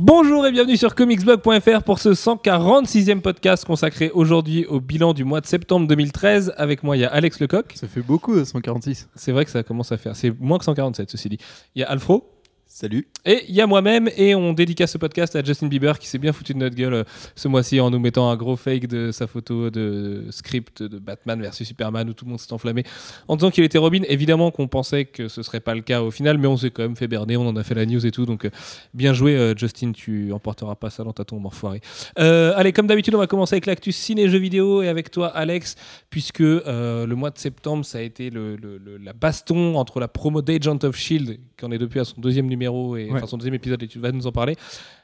Bonjour et bienvenue sur comicsblog.fr pour ce 146e podcast consacré aujourd'hui au bilan du mois de septembre 2013. Avec moi, il y a Alex Lecoq. Ça fait beaucoup, 146. C'est vrai que ça commence à faire. C'est moins que 147, ceci dit. Il y a Alfro. Salut. Et il y a moi-même, et on dédicace ce podcast à Justin Bieber qui s'est bien foutu de notre gueule euh, ce mois-ci en nous mettant un gros fake de sa photo de script de Batman versus Superman où tout le monde s'est enflammé en disant qu'il était Robin. Évidemment qu'on pensait que ce serait pas le cas au final, mais on s'est quand même fait berner, on en a fait la news et tout. Donc euh, bien joué, euh, Justin, tu emporteras pas ça dans ta tombe, enfoiré. Allez, comme d'habitude, on va commencer avec l'actu ciné-jeux vidéo et avec toi, Alex, puisque le mois de septembre, ça a été le, la baston entre la promo d'Agent of Shield, qui en est depuis à son deuxième numéro et. Enfin son deuxième épisode, et tu vas nous en parler.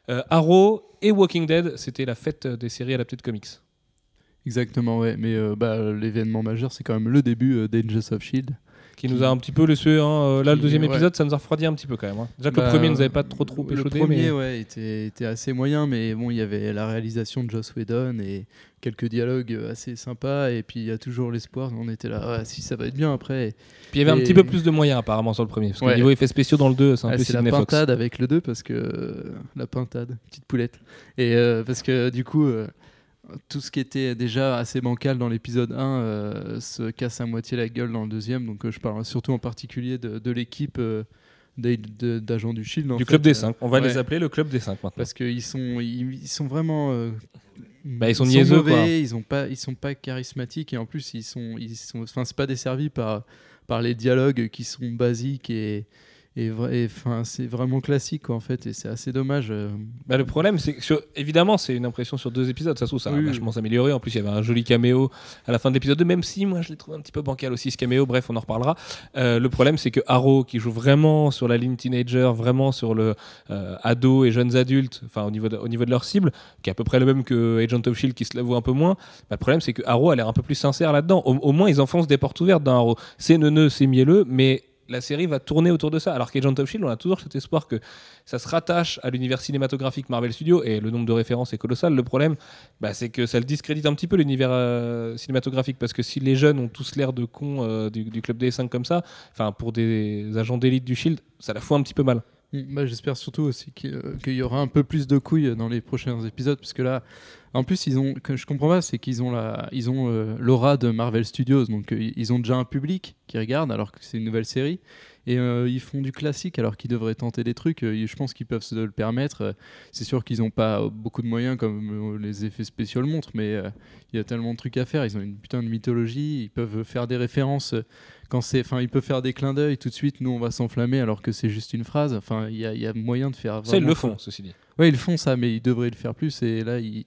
Euh, Arrow et Walking Dead, c'était la fête des séries adaptées de comics. Exactement, ouais. Mais euh, bah, l'événement majeur, c'est quand même le début euh, d'Angels of Shield. Qui nous a un petit peu laissé. Hein, euh, là, le deuxième ouais. épisode, ça nous a refroidi un petit peu quand même. hein. Déjà que Bah, le premier nous avait pas trop trop Le échaudé. premier, mais... ouais, était, était assez moyen, mais bon, il y avait la réalisation de Joss Whedon et quelques dialogues euh, assez sympas. Et puis il y a toujours l'espoir. On était là, ouais, si ça va être bien après. Puis il y avait un Et- petit peu plus de moyens apparemment sur le premier. Parce que Ouais. niveau effets spéciaux dans le 2, c'est un Ah, peu c'est la Fox. pintade avec le 2 parce que euh, la pintade, petite poulette. Et euh, parce que du coup, euh, tout ce qui était déjà assez bancal dans l'épisode 1 euh, se casse à moitié la gueule dans le deuxième. Donc euh, je parle surtout en particulier de, de l'équipe euh, d'agents du Shield. en Du fait, club des euh, 5. On va les appeler le club des 5 maintenant. parce qu'ils sont, ils, ils sont vraiment. Bah, ils sont niaiseux, mauvais, quoi. Ils ont pas, ils sont pas charismatiques et en plus ils sont, ils sont, enfin c'est pas desservi par par les dialogues qui sont basiques et et enfin c'est vraiment classique quoi, en fait et c'est assez dommage. euh. Bah, le problème, c'est que sur- évidemment, c'est une impression sur deux épisodes. Ça se trouve, ça va Oui, oui. vachement s'améliorer. En plus, il y avait un joli caméo à la fin de l'épisode 2, même si moi je l'ai trouvé un petit peu bancal aussi ce caméo. Bref, on en reparlera. Euh, le problème, c'est que Arrow, qui joue vraiment sur la ligne teenager, vraiment sur le euh, ado et jeunes adultes, enfin au niveau de, au niveau de leur cible, qui est à peu près le même que Agent of Shield, qui se l'avoue un peu moins. Bah, le problème, c'est que Arrow a l'air un peu plus sincère là-dedans. Au, au moins, ils enfoncent des portes ouvertes dans Arrow. C'est neuneux, c'est mielleux, mais la série va tourner autour de ça. Alors qu'Agent of Shield, on a toujours cet espoir que ça se rattache à l'univers cinématographique Marvel Studios et le nombre de références est colossal. Le problème, bah, c'est que ça le discrédite un petit peu l'univers euh, cinématographique parce que si les jeunes ont tous l'air de cons euh, du, club des 5 comme ça, enfin pour des agents d'élite du Shield, ça la fout un petit peu mal. J'espère surtout aussi qu'il euh, qu'il y aura un peu plus de couilles dans les prochains épisodes parce que là en plus ils ont que je comprends pas c'est qu'ils ont la ils ont euh, l'aura de Marvel Studios. Donc euh, ils ont déjà un public qui regarde alors que c'est une nouvelle série. Et euh, ils font du classique alors qu'ils devraient tenter des trucs. Je pense qu'ils peuvent se le permettre. C'est sûr qu'ils n'ont pas beaucoup de moyens comme les effets spéciaux le montrent mais il y a tellement de trucs à faire. Ils ont une putain de mythologie. Ils peuvent faire des références quand c'est enfin ils peuvent faire des clins d'œil tout de suite nous on va s'enflammer alors que c'est juste une phrase. Enfin il y, a- il y a moyen de faire Ça, ils le font, ceci dit. ouais ils le font ça mais ils devraient le faire plus. Et là ils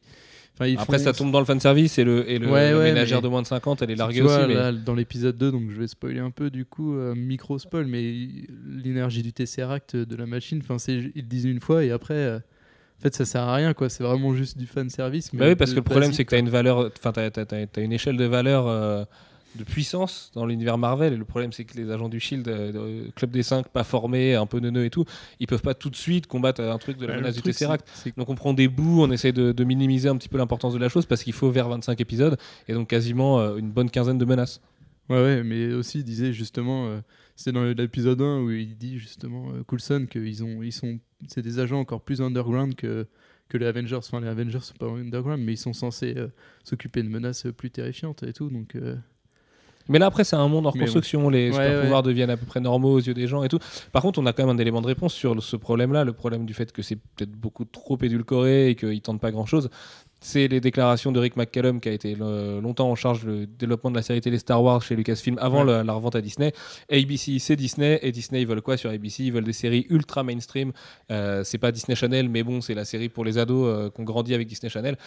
enfin Après, ça tombe dans le fanservice et le, et le, Ouais, ménagère de moins de 50, elle est Tu larguée vois, aussi. mais- là, dans l'épisode 2 donc je vais spoiler un peu du coup euh, micro spoil mais l'énergie du Tesseract de la machine ils le disent une fois et après euh, en fait ça sert à rien quoi c'est vraiment juste du fan service Bah oui, parce que le problème, c'est que tu as une valeur, enfin, tu une échelle de valeur euh, de puissance dans l'univers Marvel. Et le problème, c'est que les agents du Shield, euh, euh, Club des 5, pas formés, un peu neuneux et tout, ils peuvent pas tout de suite combattre un truc de la menace du Tesseract. Donc on prend des bouts, on essaie de, de minimiser un petit peu l'importance de la chose parce qu'il faut vers 25 épisodes et donc quasiment euh, une bonne quinzaine de menaces. Ouais, ouais, mais aussi il disait justement, euh, c'est dans l'épisode 1 où il dit justement, Coulson, qu'ils ont, ils sont, c'est des agents encore plus underground que, que les Avengers. Enfin, les Avengers sont pas underground, mais ils sont censés euh, s'occuper de menaces plus terrifiantes et tout. Donc, euh, Mais là, après, c'est un monde en reconstruction. Les Ouais, super pouvoirs deviennent à peu près normaux aux yeux des gens et tout. Par contre, on a quand même un élément de réponse sur ce problème-là, le problème du fait que c'est peut-être beaucoup trop édulcoré et qu'ils tentent pas grand-chose. C'est les déclarations de Rick McCallum, qui a été euh, longtemps en charge du développement de la série télé Star Wars chez Lucasfilm avant Ouais. la, la revente à Disney. ABC, c'est Disney, et Disney, ils veulent quoi sur ABC Ils veulent des séries ultra mainstream. Euh, c'est pas Disney Channel, mais bon, c'est la série pour les ados euh, qu'on grandit avec Disney Channel.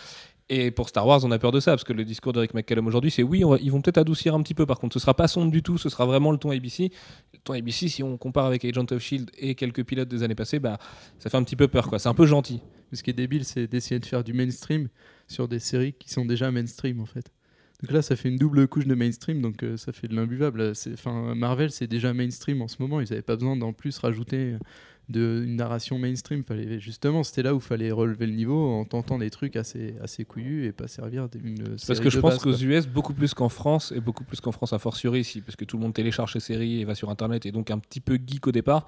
Et pour Star Wars, on a peur de ça, parce que le discours de Rick McCallum aujourd'hui, c'est oui, on ils vont peut-être adoucir un petit peu. Par contre, ce sera pas sombre du tout, ce sera vraiment le ton ABC. Le ton ABC, si on compare avec Agent of Shield et quelques pilotes des années passées, bah, ça fait un petit peu peur, quoi. C'est un peu gentil. ce qui est débile, c'est d'essayer de faire du mainstream sur des séries qui sont déjà mainstream en fait. Donc là, ça fait une double couche de mainstream, donc euh, ça fait de l'imbuvable. Marvel, c'est déjà mainstream en ce moment. Ils n'avaient pas besoin d'en plus rajouter de une narration mainstream. Fallait, justement, c'était là où il fallait relever le niveau en tentant des trucs assez, assez couillus et pas servir d'une Parce que je pense qu'aux US, beaucoup plus qu'en France, et beaucoup plus qu'en France à fortiori ici, parce que tout le monde télécharge ses séries et va sur Internet, et donc un petit peu geek au départ.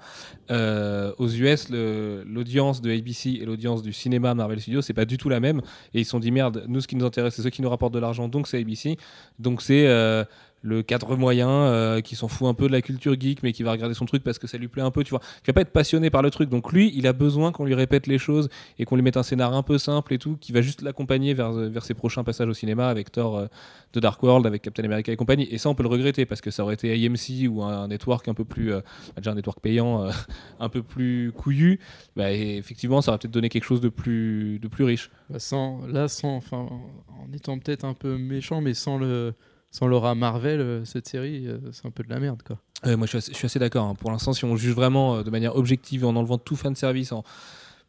Euh, aux US, l'audience de ABC et l'audience du cinéma Marvel Studios, c'est pas du tout la même. Et ils se sont dit, merde, nous, ce qui nous intéresse, c'est ceux qui nous rapportent de l'argent, donc c'est ABC. Donc c'est. Euh, le cadre moyen euh, qui s'en fout un peu de la culture geek mais qui va regarder son truc parce que ça lui plaît un peu tu vois. Qui va pas être passionné par le truc. Donc lui il a besoin qu'on lui répète les choses et qu'on lui mette un scénar un peu simple et tout qui va juste l'accompagner vers, vers ses prochains passages au cinéma avec Thor euh, de Dark World avec Captain America et compagnie. Et ça on peut le regretter parce que ça aurait été AMC ou un, network un peu plus euh, déjà un network payant un peu plus couillu. Bah, effectivement ça aurait peut-être donné quelque chose de plus de plus riche. Bah, sans là sans enfin en étant peut-être un peu méchant mais sans le sans l'aura Marvel, euh, cette série, euh, c'est un peu de la merde. Quoi. moi, je suis assez, d'accord. Hein. Pour l'instant, si on juge vraiment euh, de manière objective en enlevant tout fan service, en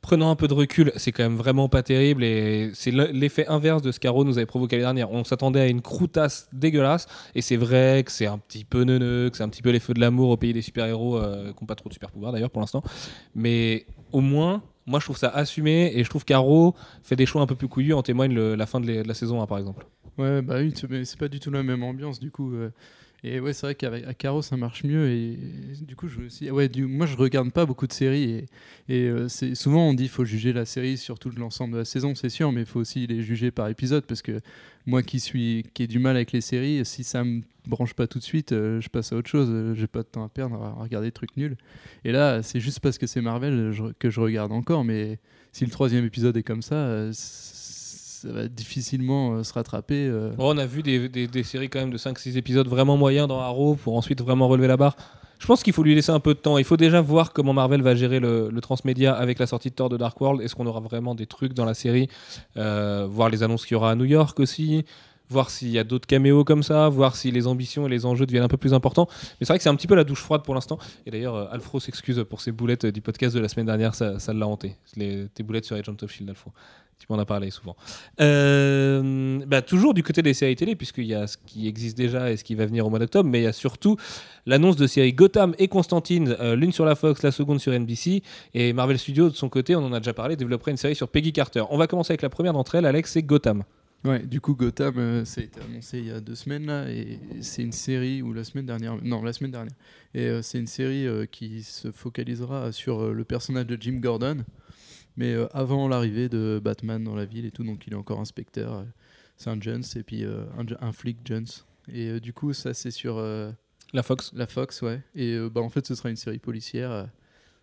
prenant un peu de recul, c'est quand même vraiment pas terrible. Et c'est l'effet inverse de ce qu'Arrow nous avait provoqué l'année dernière. On s'attendait à une croutasse dégueulasse. Et c'est vrai que c'est un petit peu neuneux, que c'est un petit peu les feux de l'amour au pays des super-héros, qui n'ont pas trop de super-pouvoirs d'ailleurs pour l'instant. Mais au moins, moi, je trouve ça assumé. Et je trouve qu'Arrow fait des choix un peu plus couillus. En témoigne la fin de, la saison 1, par exemple. Ouais, bah oui, c'est pas du tout la même ambiance du coup. Euh. Et ouais, c'est vrai qu'avec Caro ça marche mieux. Et, du coup, je aussi, ouais, moi je regarde pas beaucoup de séries. Et, euh, c'est souvent on dit faut juger la série sur tout l'ensemble de la saison, c'est sûr, mais il faut aussi les juger par épisode parce que moi qui suis qui ai du mal avec les séries, si ça me branche pas tout de suite, euh, je passe à autre chose. J'ai pas de temps à perdre à regarder des trucs nuls. Et là, c'est juste parce que c'est Marvel que je regarde encore. Mais si le troisième épisode est comme ça, ça va difficilement euh, se rattraper. Euh. On a vu des, séries quand même de 5-6 épisodes vraiment moyens dans Arrow pour ensuite vraiment relever la barre. Je pense qu'il faut lui laisser un peu de temps. Il faut déjà voir comment Marvel va gérer le, transmédia avec la sortie de Thor de Dark World. Est-ce qu'on aura vraiment des trucs dans la série euh, Voir les annonces qu'il y aura à New York aussi voir s'il y a d'autres caméos comme ça, voir si les ambitions et les enjeux deviennent un peu plus importants. Mais c'est vrai que c'est un petit peu la douche froide pour l'instant. Et d'ailleurs, Alfro s'excuse pour ses boulettes du podcast de la semaine dernière, ça, l'a hanté. Tes boulettes sur Agent of Shield, Alfro. Tu m'en as parlé souvent. Euh, bah, toujours du côté des séries télé, puisqu'il y a ce qui existe déjà et ce qui va venir au mois d'octobre, mais il y a surtout l'annonce de séries Gotham et Constantine, euh, l'une sur la Fox, la seconde sur NBC, et Marvel Studios, de son côté, on en a déjà parlé, développerait une série sur Peggy Carter. On va commencer avec la première d'entre elles, Alex, c'est Gotham. Ouais, du coup, Gotham, euh, ça a été annoncé il y a deux semaines là, et c'est une série, ou la semaine dernière, non, la semaine dernière, et c'est une série qui se focalisera sur le personnage de Jim Gordon, mais euh, avant l'arrivée de Batman dans la ville et tout, donc il est encore inspecteur. Euh, c'est un Jones et puis euh, un, flic Jones. Et du coup, ça c'est sur la Fox. La Fox, ouais. Et bah en fait, ce sera une série policière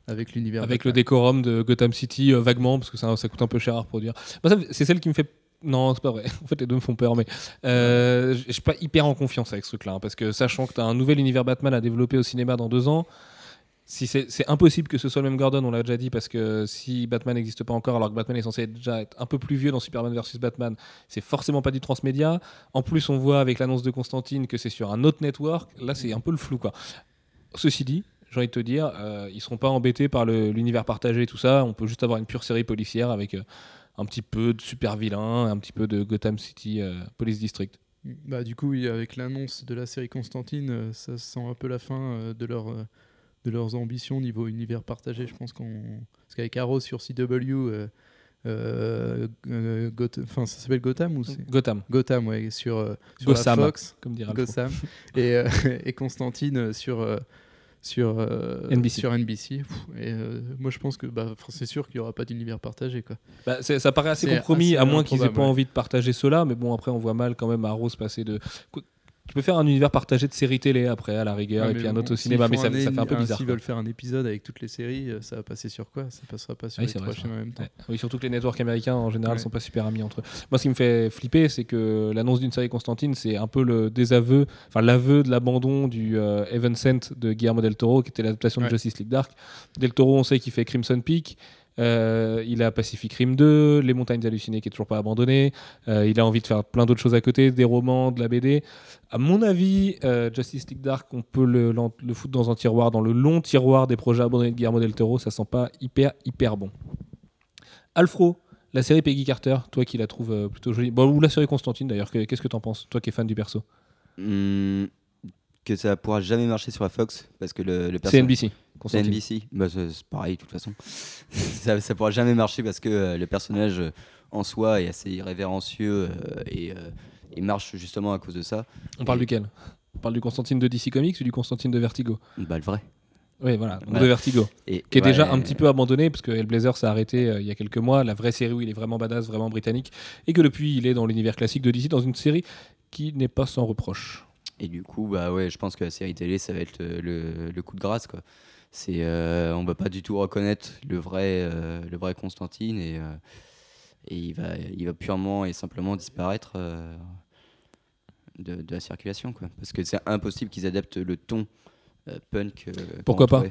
avec l'univers. Avec le décorum de Gotham City, vaguement, parce que ça, ça, coûte un peu cher à reproduire. c'est celle qui me fait. Non, c'est pas vrai. En fait, les deux me font peur, mais je suis pas hyper en confiance avec ce truc-là, hein, parce que sachant que tu as un nouvel univers Batman à développer au cinéma dans deux ans, si c'est impossible que ce soit le même Gordon, on l'a déjà dit, parce que si Batman n'existe pas encore, alors que Batman est censé déjà être un peu plus vieux dans Superman vs Batman, c'est forcément pas du transmédia. En plus, on voit avec l'annonce de Constantine que c'est sur un autre network. Là, c'est un peu le flou. Ceci dit, j'ai envie de te dire, euh, ils seront pas embêtés par l'univers partagé et tout ça. On peut juste avoir une pure série policière avec euh, un petit peu de super vilain, un petit peu de Gotham City euh, Police District. Bah, du coup, avec l'annonce de la série Constantine, ça sent un peu la fin de leur de leurs ambitions niveau univers partagé. Je pense qu'on. Parce qu'avec Arrow sur CW. Euh, euh, euh enfin ça s'appelle Gotham ou Gotham Gotham ouais sur, euh, sur Gotham, la Fox comme dirait Gotham et, et Constantine sur sur NBC, sur NBC. et moi je pense que bah, c'est sûr qu'il n'y aura pas d'univers partagé quoi bah, ça paraît assez compromis à moins qu'ils aient pas envie de partager cela mais bon après on voit mal quand même Arrow se passer de tu peux faire un univers partagé de séries télé après, à la rigueur, et puis un autre au cinéma, mais ça, ça, fait un peu bizarre. S'ils veulent faire un épisode avec toutes les séries, euh, ça va passer sur quoi? Ça passera pas sur les trois chaînes en même temps. Oui, surtout que les networks américains en général sont pas super amis entre eux. Moi, ce qui me fait flipper, c'est que l'annonce d'une série Constantine, c'est un peu le désaveu, enfin l'aveu de l'abandon du euh, Heaven Sent de Guillermo del Toro, qui était l'adaptation de Justice League Dark. Del Toro, on sait qu'il fait Crimson Peak. Euh, il a Pacific Rim 2, Les Montagnes Hallucinées qui est toujours pas abandonné. Euh, il a envie de faire plein d'autres choses à côté, des romans, de la BD. À mon avis, euh, Justice League Dark, on peut le, le, foutre dans un tiroir, dans le long tiroir des projets abandonnés de Guillermo del Toro. Ça sent pas hyper, hyper bon. Alfro, la série Peggy Carter, toi qui la trouves plutôt jolie. Bon, ou la série Constantine d'ailleurs, qu'est-ce que t'en penses Toi qui es fan du perso? Hmm, que ça pourra jamais marcher sur la Fox parce que le, le C'est perso- NBC. C'est Constantine. NBC. Bah, c'est pareil, de toute façon. ça, ça pourra jamais marcher parce que euh, le personnage euh, en soi est assez irrévérencieux euh, et, et marche justement à cause de ça. On parle Et- duquel? On parle du Constantine de DC Comics ou du Constantine de Vertigo? Bah, le vrai. Oui, voilà, de Vertigo. Et, Qui est déjà un petit peu abandonné, parce que Hellblazer s'est arrêté euh, il y a quelques mois. La vraie série où il est vraiment badass, vraiment britannique. Et que depuis, il est dans l'univers classique de DC, dans une série qui n'est pas sans reproche. Et du coup, bah ouais, je pense que la série télé, ça va être le, coup de grâce, quoi. C'est, euh, on va pas du tout reconnaître le vrai, euh, le vrai Constantine et, euh, et il va, il va purement et simplement disparaître de, de la circulation, quoi. Parce que c'est impossible qu'ils adaptent le ton punk. Pourquoi pas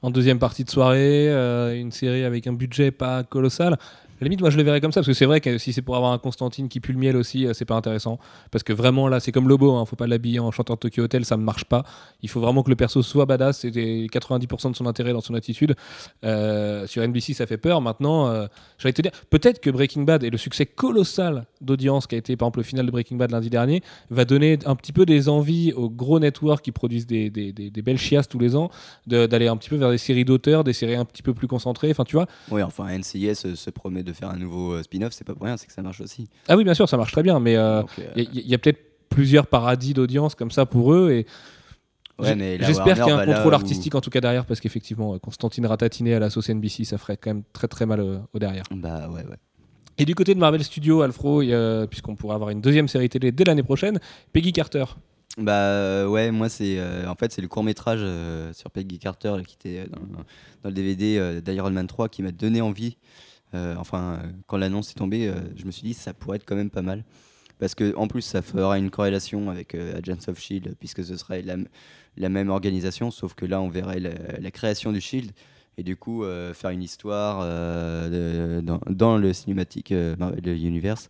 En deuxième partie de soirée, une série avec un budget pas colossal. La limite, moi je le verrais comme ça, parce que c'est vrai que si c'est pour avoir un Constantine qui pue le miel aussi, euh, c'est pas intéressant. Parce que vraiment là, c'est comme Lobo, hein, faut pas l'habiller en chanteur de Tokyo Hotel, ça ne marche pas. Il faut vraiment que le perso soit badass, c'était 90% de son intérêt dans son attitude. Euh, sur NBC, ça fait peur. Maintenant, euh, j'allais te dire, peut-être que Breaking Bad et le succès colossal d'audience qui a été par exemple le final de Breaking Bad lundi dernier va donner un petit peu des envies aux gros networks qui produisent des, des- belles chiasses tous les ans d'aller un petit peu vers des séries d'auteurs, des séries un petit peu plus concentrées. Enfin, tu vois. Ouais, enfin, NCIS se promet de faire un nouveau euh, spin-off, c'est pas pour rien, c'est que ça marche aussi. Ah oui, bien sûr, ça marche très bien, mais euh, Donc, euh, il y, a- y a peut-être plusieurs paradis d'audience comme ça pour eux et ouais, j'espère qu'il y a un contrôle où- artistique en tout cas derrière parce qu'effectivement, euh, Constantine ratatiné à la sauce NBC, ça ferait quand même très très mal euh, au derrière. Bah ouais, ouais. Et du côté de Marvel Studios, Alfro, il puisqu'on pourrait avoir une deuxième série télé dès l'année prochaine, Peggy Carter. Bah euh, ouais, moi c'est euh, en fait c'est le court métrage sur Peggy Carter qui était euh, dans, dans le DVD euh, d'Iron Man 3 qui m'a donné envie. Euh, enfin, quand l'annonce est tombée, euh, je me suis dit ça pourrait être quand même pas mal parce que en plus ça fera une corrélation avec euh, Agents of Shield puisque ce serait la, même organisation, sauf que là on verrait la, création du Shield et du coup euh, faire une histoire dans, le cinématique Marvel Universe.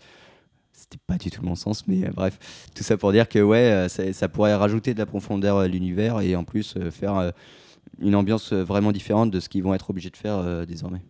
C'était pas du tout mon sens, mais bref, tout ça pour dire que ouais, ça, pourrait rajouter de la profondeur à l'univers et en plus faire une ambiance vraiment différente de ce qu'ils vont être obligés de faire désormais.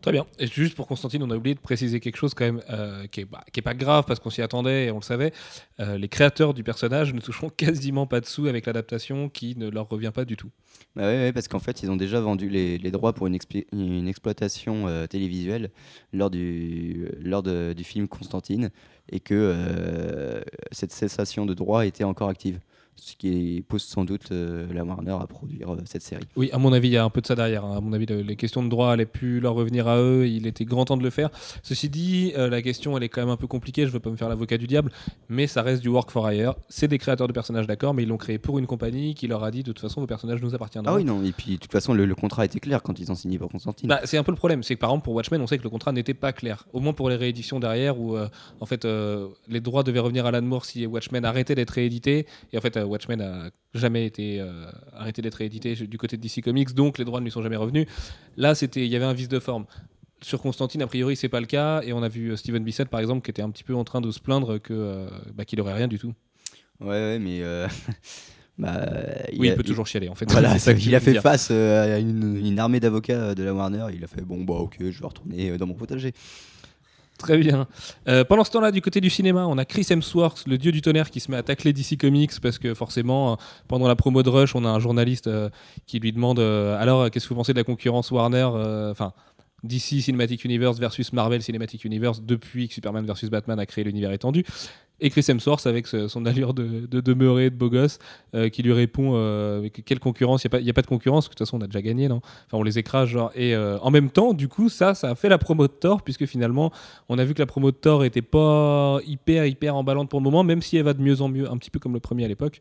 Très bien. Et juste pour Constantine, on a oublié de préciser quelque chose quand même euh, qui, est, bah, qui est pas grave parce qu'on s'y attendait et on le savait. Euh, les créateurs du personnage ne toucheront quasiment pas de sous avec l'adaptation qui ne leur revient pas du tout. Bah ouais, parce qu'en fait, ils ont déjà vendu les, les droits pour une, exploitation euh, télévisuelle lors, du, lors de- du film Constantine et que euh, cette cessation de droits était encore active. Ce qui pousse sans doute euh, la Warner à produire euh, cette série. Oui, à mon avis, il y a un peu de ça derrière. hein. À mon avis, le- les questions de droit allaient plus leur revenir à eux. Il était grand temps de le faire. Ceci dit, euh, la question, elle est quand même un peu compliquée. Je veux pas me faire l'avocat du diable, mais ça reste du work for hire. C'est des créateurs de personnages, d'accord, mais ils l'ont créé pour une compagnie qui leur a dit de toute façon, vos personnages nous appartiendront. Ah oui, non, et puis de toute façon, le, le contrat était clair quand ils ont signé pour Constantine. Bah, c'est un peu le problème, c'est que par exemple pour Watchmen, on sait que le contrat n'était pas clair. Au moins pour les rééditions derrière, où euh, en fait euh, les droits devaient revenir à Alan Moore si Watchmen arrêtait d'être réédité. Et en fait, euh, Watchmen a jamais été euh, arrêté d'être réédité du côté de DC Comics, donc les droits ne lui sont jamais revenus. Là, c'était, il y avait un vice de forme. Sur Constantine, a priori, c'est pas le cas, et on a vu euh, Steven Bissett par exemple qui était un petit peu en train de se plaindre que euh, bah, qu'il aurait rien du tout. Ouais, ouais, mais. bah, oui, a- il peut toujours chialer en fait. Voilà, ça que il a fait dire. face à une, une armée d'avocats de la Warner. Il a fait bon, bah ok, je vais retourner dans mon potager. Très bien. Euh, pendant ce temps-là, du côté du cinéma, on a Chris Hemsworth, le dieu du tonnerre, qui se met à tacler DC Comics parce que forcément, euh, pendant la promo de Rush, on a un journaliste euh, qui lui demande alors, qu'est-ce que vous pensez de la concurrence Warner Enfin. DC Cinematic Universe versus Marvel Cinematic Universe depuis que Superman versus Batman a créé l'univers étendu. Et Chris Hemsworth avec son allure de, de demeuré, de beau gosse, euh, qui lui répond euh, quelle concurrence Il n'y a, pas- y a pas de concurrence, de toute façon on a déjà gagné, non? Enfin on les écrase, genre. Et euh, en même temps, du coup, ça, ça a fait la promo de Thor, puisque finalement, on a vu que la promo de Thor était pas hyper, hyper emballante pour le moment, même si elle va de mieux en mieux, un petit peu comme le premier à l'époque,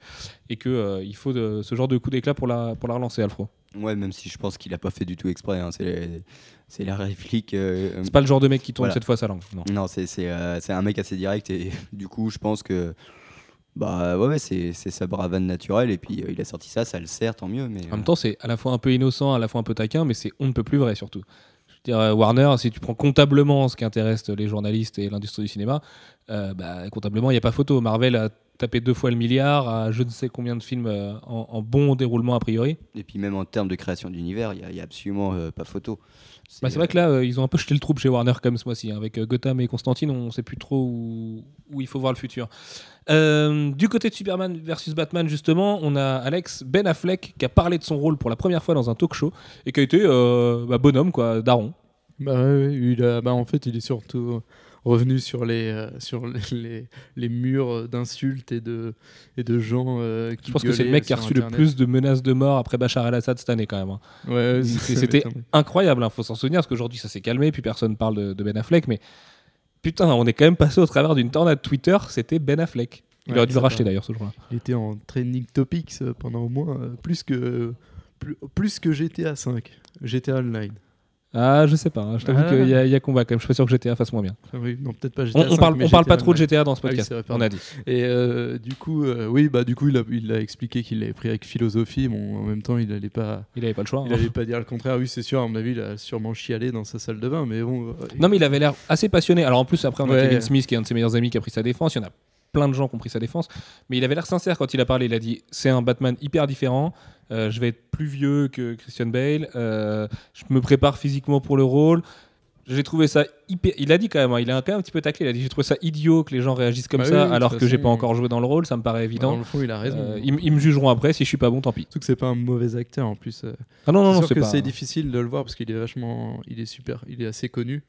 et qu'il il faut de- ce genre de coup d'éclat pour la, pour la relancer, Alfro. Ouais, même si je pense qu'il a pas fait du tout exprès. hein, C'est la réplique. euh, C'est pas le genre de mec qui tourne Voilà. cette fois sa langue. Non. Non, c'est euh, un mec assez direct et du coup, je pense que. Bah ouais, c'est sa bravade naturelle et puis euh, il a sorti ça, ça le sert, tant mieux. Mais, En même temps, c'est à la fois un peu innocent, à la fois un peu taquin, mais c'est on ne peut plus vrai surtout. Je veux dire, Warner, si tu prends comptablement ce qui intéresse les journalistes et l'industrie du cinéma, bah, comptablement, il n'y a pas photo. Marvel a taper deux fois le milliard à je ne sais combien de films euh, en, en bon déroulement a priori. Et puis même en termes de création d'univers, il n'y a, absolument euh, pas photo. Bah, c'est vrai que là, euh, ils ont un peu jeté le troupe chez Warner comme ce mois-ci. hein. Avec euh, Gotham et Constantine, on ne sait plus trop où, où il faut voir le futur. Euh, du côté de Superman versus Batman, justement, on a Alex Ben Affleck qui a parlé de son rôle pour la première fois dans un talk show et qui a été euh, bah, bonhomme, quoi, daron. Bah, il a, bah, en fait, il est surtout revenu sur les, euh, sur les, les, murs d'insultes et de, et de gens euh, qui Je pense que c'est le mec qui a reçu le plus de menaces de mort après Bachar el-Assad cette année, quand même. hein. Ouais, C'était incroyable, il faut s'en souvenir, parce qu'aujourd'hui ça s'est calmé, puis personne parle de, de Ben Affleck, mais putain, on est quand même passé au travers d'une tornade Twitter, c'était Ben Affleck. Il Ouais, aurait dû le racheter d'ailleurs ce jour-là. Il était en trending topics euh, pendant au moins euh, plus que, plus, plus que GTA 5, GTA Online. Ah, je sais pas, hein, je t'avoue Ah. qu'il y, a- il y a combat quand même, je suis pas sûr que GTA fasse moins bien. Ah oui, non, peut-être pas On, GTA on 5, parle, on parle GTA pas trop de. GTA dans ce Ah oui, podcast, on a dit. Et euh, du coup, euh, oui, bah du coup, il a, il a expliqué qu'il l'avait pris avec philosophie. Bon, en même temps, il allait pas, Il avait pas le choix. il hein. allait pas dire le contraire. Oui, c'est sûr. À mon avis, il a sûrement chialé dans sa salle de bain, mais bon. euh, Non, mais il avait l'air assez passionné. Alors en plus, après, on a Ouais. Kevin Smith, qui est un de ses meilleurs amis, qui a pris sa défense. Il y en a plein de gens qui ont pris sa défense. Mais il avait l'air sincère quand il a parlé. Il a dit c'est un Batman hyper différent. Euh, je vais être plus vieux que Christian Bale. Euh, je me prépare physiquement pour le rôle. J'ai trouvé ça hyper. Il a dit quand même, hein, il a quand même un petit peu taclé. Il a dit j'ai trouvé ça idiot que les gens réagissent comme Bah ça oui, alors que j'ai pas encore joué dans le rôle. Ça me paraît Dans évident. le fond, il a raison. Euh, ils, me jugeront après si je suis pas bon, tant pis. Surtout que c'est pas un mauvais acteur en plus. Ah non non c'est non, sûr c'est que pas. c'est difficile de le voir parce qu'il est vachement, il est super, il est assez connu.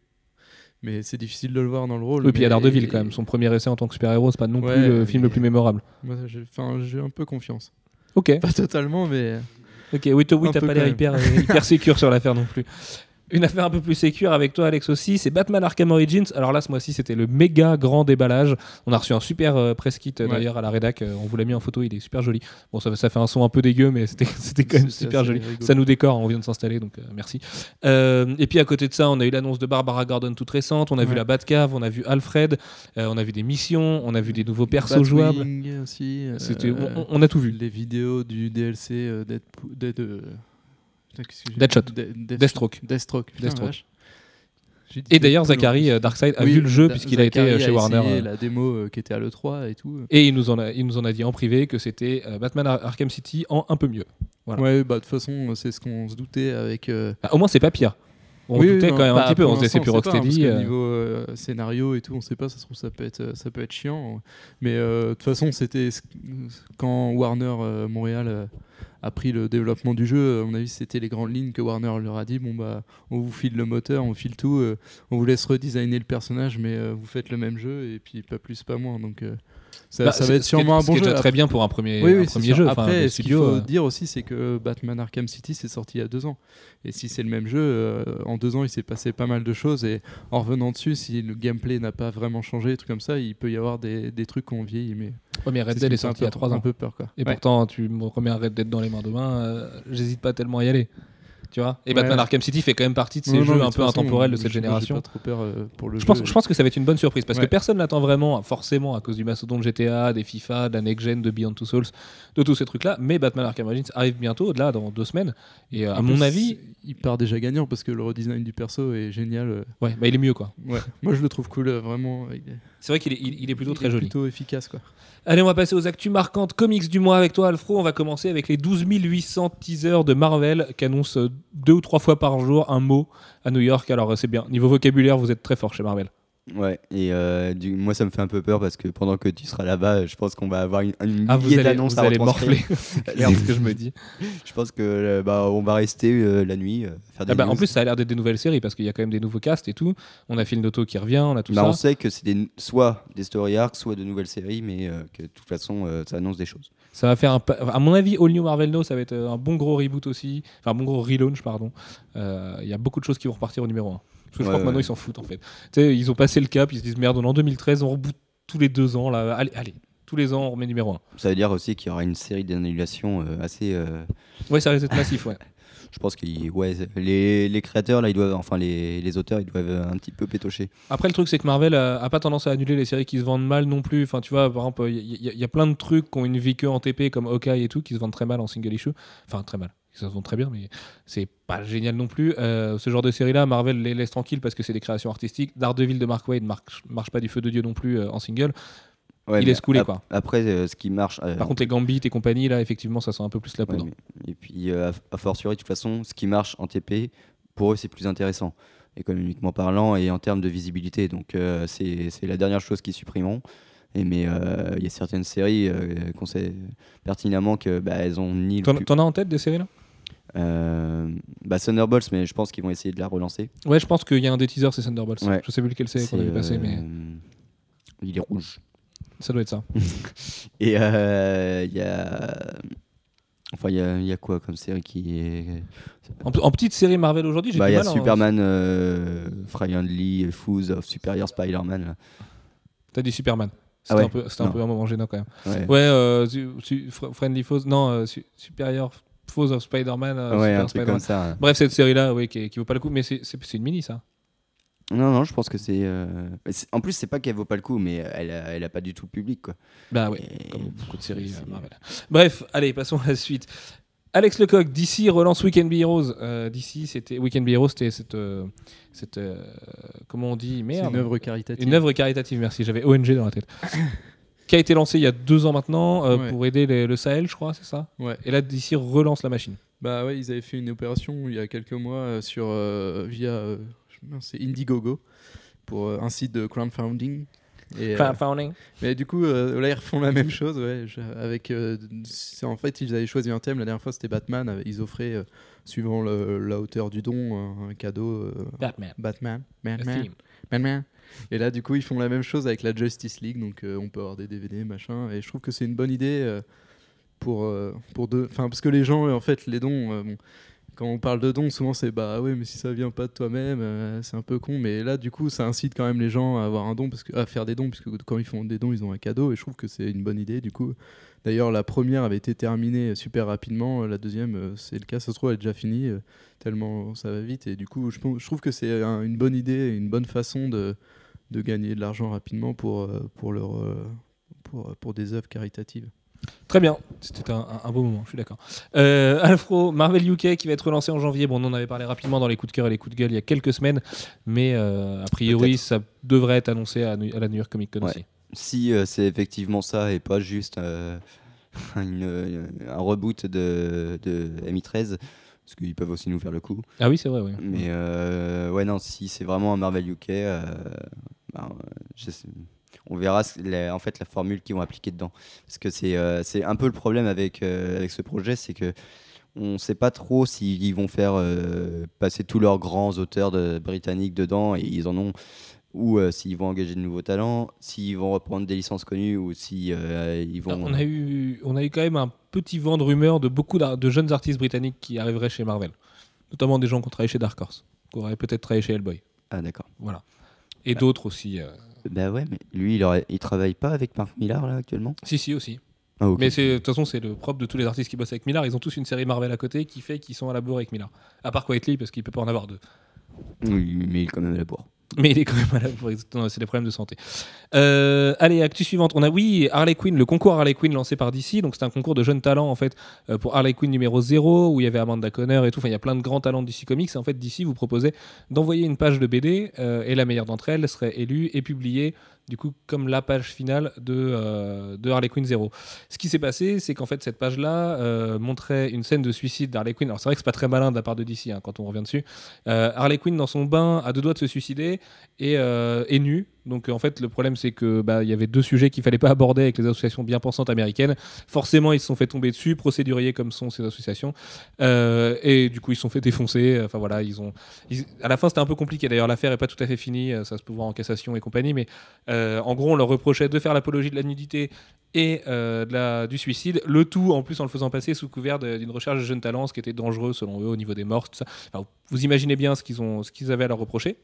Mais c'est difficile de le voir dans le rôle. Oui, puis il y a mais- Daredevil quand même. Son premier essai en tant que super-héros, c'est pas non Ouais, plus le film le plus mémorable. Moi, j'ai, enfin, j'ai un peu confiance. Ok. Pas totalement, mais Ok, oui, oui, t'as pas l'air hyper, euh, hyper sécure sur l'affaire non plus. Une affaire un peu plus sécure avec toi, Alex aussi, c'est Batman Arkham Origins. Alors là, ce mois-ci, c'était le méga grand déballage. On a reçu un super euh, press kit euh, Ouais. d'ailleurs à la rédac. Euh, on vous l'a mis en photo, il est super joli. Bon, ça, ça fait un son un peu dégueu, mais c'était c'était quand même super joli. rigolo. Ça nous décore, on vient de s'installer, donc euh, merci. Et puis à côté de ça, on a eu l'annonce de Barbara Gordon toute récente. On a vu la Batcave, on a vu Alfred, on a vu des missions, on a vu des nouveaux persos jouables. Batwing aussi. C'était, on, on a tout vu. Les vidéos du DLC Deadpool- Dead, Deadshot. Deathstroke. Deathstroke. Deathstroke. dit Et d'ailleurs, Zachary euh. Darkseid a Oui, vu le jeu puisqu'il a été euh, chez Warner. euh, la démo euh, qui était à l'E3 et tout. Et il nous en a, il nous en a dit en privé que c'était Batman Ar- Arkham City en un peu mieux. Voilà. Ouais, bah de toute façon, c'est ce qu'on se doutait avec. Bah, au moins, c'est pas pire. On oui, doutait non, quand même un bah, petit peu. On se disait c'est plus sait pas, hein, Rocksteady. niveau scénario et tout, on sait pas, ça se trouve, ça peut être, ça peut être chiant. Mais de toute façon, c'était quand Warner Montréal a pris le développement du jeu, à mon avis, c'était les grandes lignes que Warner leur a dit bon, bah, on vous file le moteur, on file tout, euh, on vous laisse redesigner le personnage, mais euh, vous faites le même jeu, et puis pas plus, pas moins. Donc, euh, ça, bah, ça va être sûrement un bon jeu. déjà très bien pour un premier, Oui, un oui, premier jeu. Après, ce qu'il faut euh, dire aussi, c'est que Batman Arkham City, c'est sorti il y a deux ans. Et si c'est le même jeu, euh, en deux ans, il s'est passé pas mal de choses. Et en revenant dessus, si le gameplay n'a pas vraiment changé, trucs comme ça, il peut y avoir des, des trucs qui ont vieilli. Mais ouais, mais Red Dead est un sorti il y a trois Un ans. peu peur, quoi. Et Ouais. pourtant, tu me remets un Red Dead dans les mains demain, euh, j'hésite pas tellement à y aller. Tu vois Et Batman Ouais. Arkham City fait quand même partie de ces Non, jeux un peu façon, intemporels de cette génération. J'ai pas trop peur euh, pour le Je jeu. pense, je pense que ça va être une bonne surprise parce que personne n'attend vraiment, forcément, à cause du mastodonte de GTA, des FIFA, de la Next Gen, de Beyond Two Souls, de tous ces trucs-là. Mais Batman Arkham Origins arrive bientôt, là, dans deux semaines. Et euh, à mon avis, il part déjà gagnant parce que le redesign du perso est génial. euh. ouais, bah, il est mieux, quoi. Ouais. Moi, je le trouve cool, vraiment. C'est vrai qu'il est, il, il est plutôt il très est joli. plutôt efficace, quoi. Allez, on va passer aux actus marquantes comics du mois avec toi, Alfro. On va commencer avec les 12 800 teasers de Marvel euh, deux ou trois fois par jour un mot à New York. Alors, euh, c'est bien. Niveau vocabulaire, vous êtes très fort chez Marvel. Ouais, et euh, du, moi ça me fait un peu peur parce que pendant que tu seras là-bas, je pense qu'on va avoir une, une Ah, millier d'annonces à allez morfler. c'est ce que je me dis. Je pense que euh, bah, on va rester euh, la nuit, euh, faire des Ah bah, en plus, ça a l'air d'être des nouvelles séries parce qu'il y a quand même des nouveaux casts et tout. On a Phil Noto qui revient, on a tout Bah, ça. on sait que c'est soit des story arcs, soit de nouvelles séries, mais que de toute façon ça annonce des choses. Ça va faire un. À mon avis, All New Marvel No, ça va être euh, un bon gros reboot aussi. Enfin, un bon gros relaunch, pardon. Euh, Il y a beaucoup de choses qui vont repartir au numéro 1. Parce que je Ouais, crois que maintenant, ouais. ils s'en foutent en fait. Tu sais, ils ont passé le cap, ils se disent merde, on est en 2013, on reboot tous les deux ans. Là. Allez, allez, tous les ans, on remet numéro 1. Ça veut dire aussi qu'il y aura une série d'annulations euh, assez. euh, Ouais, ça risque d'être massif, ouais. Je pense que ouais, les, les créateurs là, ils doivent, enfin les, les auteurs, ils doivent un petit peu pétocher. Après, le truc, c'est que Marvel a, pas tendance à annuler les séries qui se vendent mal non plus. Enfin, tu vois, par exemple, il y, a plein de trucs qui ont une vie que en TP, comme Hawkeye et tout, qui se vendent très mal en single issue. Enfin, très mal. Ça se vend très bien, mais c'est pas génial non plus. Euh, ce genre de série-là, Marvel les laisse tranquilles parce que c'est des créations artistiques. Daredevil de Mark Waid marche, marche pas du feu de Dieu non plus euh, en single. Ouais, il laisse couler ap- quoi. Après, euh, ce qui marche. euh, Par contre, les Gambit et compagnie, là, effectivement, ça sent un peu plus la ouais, poudre. mais- et puis, euh, a, fortiori, de toute façon, ce qui marche en TP, pour eux, c'est plus intéressant, économiquement parlant et en termes de visibilité. Donc, euh, c'est la dernière chose qu'ils supprimeront. Et mais il y a certaines séries qu'on sait pertinemment que bah, elles ont ni T'en as en tête des séries là? Euh, bah, Thunderbolts, mais je pense qu'ils vont essayer de la relancer. Ouais, je pense qu'il y a un des teasers, c'est Thunderbolts. Ouais. Je sais plus lequel c'est qu'on C'est, avait passé, mais il est rouge. Ça doit être ça. Et euh, il y a. Enfin, il y a, il y a quoi comme série qui est. En, en petite série Marvel aujourd'hui, j'ai Bah, il y a mal. hein. Superman, euh, Friendly, Foos of Superior Spider-Man. T'as dit Superman. Ah C'était ouais, un, peu, c'était un peu un moment gênant quand même. Ouais, Ouais, euh, su- su- Fr- Friendly Foes, non, euh, su- Superior Foes of Spider-Man. euh, Ouais, Super un truc Spider-Man. comme ça. Bref, cette série-là, oui, qui, qui vaut pas le coup, mais c'est, c'est, c'est une mini ça. Non, non, je pense que c'est. euh, c'est- En plus, c'est pas qu'elle vaut pas le coup, mais elle a, elle a pas du tout le public, quoi. Bah ouais, Et- comme beaucoup de séries c'est- euh, Marvel. Bref, allez, passons à la suite. Alex Lecoq, DC relance Weekend Be Heroes. Euh, DC, c'était Weekend Be Heroes, c'était cette, euh, cette euh, comment on dit, C'est merde, une œuvre caritative. Une œuvre caritative, merci. J'avais ONG dans la tête. qui a été lancée il y a deux ans maintenant euh, Ouais. pour aider les- le Sahel, je crois, c'est ça? Ouais. Et là, DC relance la machine. Bah ouais, ils avaient fait une opération il y a quelques mois euh, sur euh, via euh, c'est Indiegogo pour euh, un site de crowdfunding. Et, euh, Crowdfunding. mais du coup, euh, là ils refont la même chose, ouais. je- avec, en fait, ils avaient choisi un thème. La dernière fois, c'était Batman. Ils offraient, suivant le- la hauteur du don, un, cadeau. Batman. Batman, Batman. Batman. Et là, du coup, ils font la même chose avec la Justice League. Donc, euh, on peut avoir des DVD, machin. Et je trouve que c'est une bonne idée euh, pour, euh, pour deux. Enfin, parce que les gens, en fait, les dons. bon, quand on parle de dons, souvent c'est bah ouais, mais si ça vient pas de toi-même, euh, c'est un peu con. Mais là, du coup, ça incite quand même les gens à avoir un don, parce que, à faire des dons, parce que quand ils font des dons, ils ont un cadeau. Et je trouve que c'est une bonne idée, du coup. D'ailleurs, la première avait été terminée super rapidement. La deuxième, euh, c'est le cas, ça se trouve, elle est déjà finie, euh, tellement ça va vite. Et du coup, je, trouve que c'est un- une bonne idée, une bonne façon de, de gagner de l'argent rapidement pour, pour, leur, pour, pour des œuvres caritatives. Très bien, c'était un, beau moment, je suis d'accord. Euh, Alfro, Marvel UK qui va être relancé en janvier. Bon, on en avait parlé rapidement dans les coups de cœur et les coups de gueule il y a quelques semaines, mais euh, a priori, ça devrait être annoncé à, la New York Comic Con Ouais. aussi. Si euh, c'est effectivement ça et pas juste euh, une- un reboot de, de MI13, parce qu'ils peuvent aussi nous faire le coup. Ah oui, c'est vrai, oui. Mais ouais, non, si c'est vraiment un Marvel UK, je sais- on verra la- en fait la formule qu'ils vont appliquer dedans. Parce que c'est euh, un peu le problème avec, euh, avec ce projet, c'est que on ne sait pas trop s'ils vont faire euh, passer tous leurs grands auteurs de, britanniques dedans, et ils en ont, ou s'ils vont engager de nouveaux talents, s'ils vont reprendre des licences connues, ou si ils vont... On a, eu, on a eu quand même un petit vent de rumeurs de beaucoup de jeunes artistes britanniques qui arriveraient chez Marvel. Notamment des gens qui ont travaillé chez Dark Horse, qui auraient peut-être travaillé chez Hellboy. Ah d'accord. Voilà. Et d'autres aussi. Bah ouais, mais lui, il, aurait, il travaille pas avec Mark Millar là actuellement? Si, si, aussi. Ah. Mais de toute façon, c'est le propre de tous les artistes qui bossent avec Millar. Ils ont tous une série Marvel à côté qui fait qu'ils sont à la bourre avec Millar. À part Quietly, parce qu'il peut pas en avoir deux. Oui, mais il est quand même à la bourre. Mais il est quand même malade pour c'est des problèmes de santé. Euh, allez, actu suivante. On a oui Harley Quinn, le concours Harley Quinn lancé par DC. Donc c'est un concours de jeunes talents en fait euh, pour Harley Quinn numéro 0 où il y avait Amanda Conner et tout. Enfin, il y a plein de grands talents DC Comics. Et en fait, DC vous proposait d'envoyer une page de BD euh, et la meilleure d'entre elles serait élue et publiée du coup comme la page finale de, euh, Harley Quinn 0. Ce qui s'est passé, c'est qu'en fait cette page-là euh, montrait une scène de suicide d'Harley Quinn. Alors c'est vrai que c'est pas très malin de la part de DC hein, quand on revient dessus. Euh, Harley Quinn dans son bain à deux doigts de se suicider et est nu. Donc euh, en fait le problème c'est que bah, il y avait deux sujets qu'il fallait pas aborder avec les associations bien pensantes américaines. Forcément ils se sont fait tomber dessus, procéduriers comme sont ces associations, Euh, et du coup ils se sont fait défoncer. Enfin voilà ils ont. ils- À la fin c'était un peu compliqué. D'ailleurs l'affaire est pas tout à fait finie, euh, ça se peut voir en cassation et compagnie, mais en gros on leur reprochait de faire l'apologie de la nudité et du suicide, le tout en plus en le faisant passer sous couvert d'une recherche de jeunes talents, ce qui était dangereux selon eux au niveau des morts. vous imaginez bien ce qu'ils ont, ce qu'ils avaient à leur reprocher.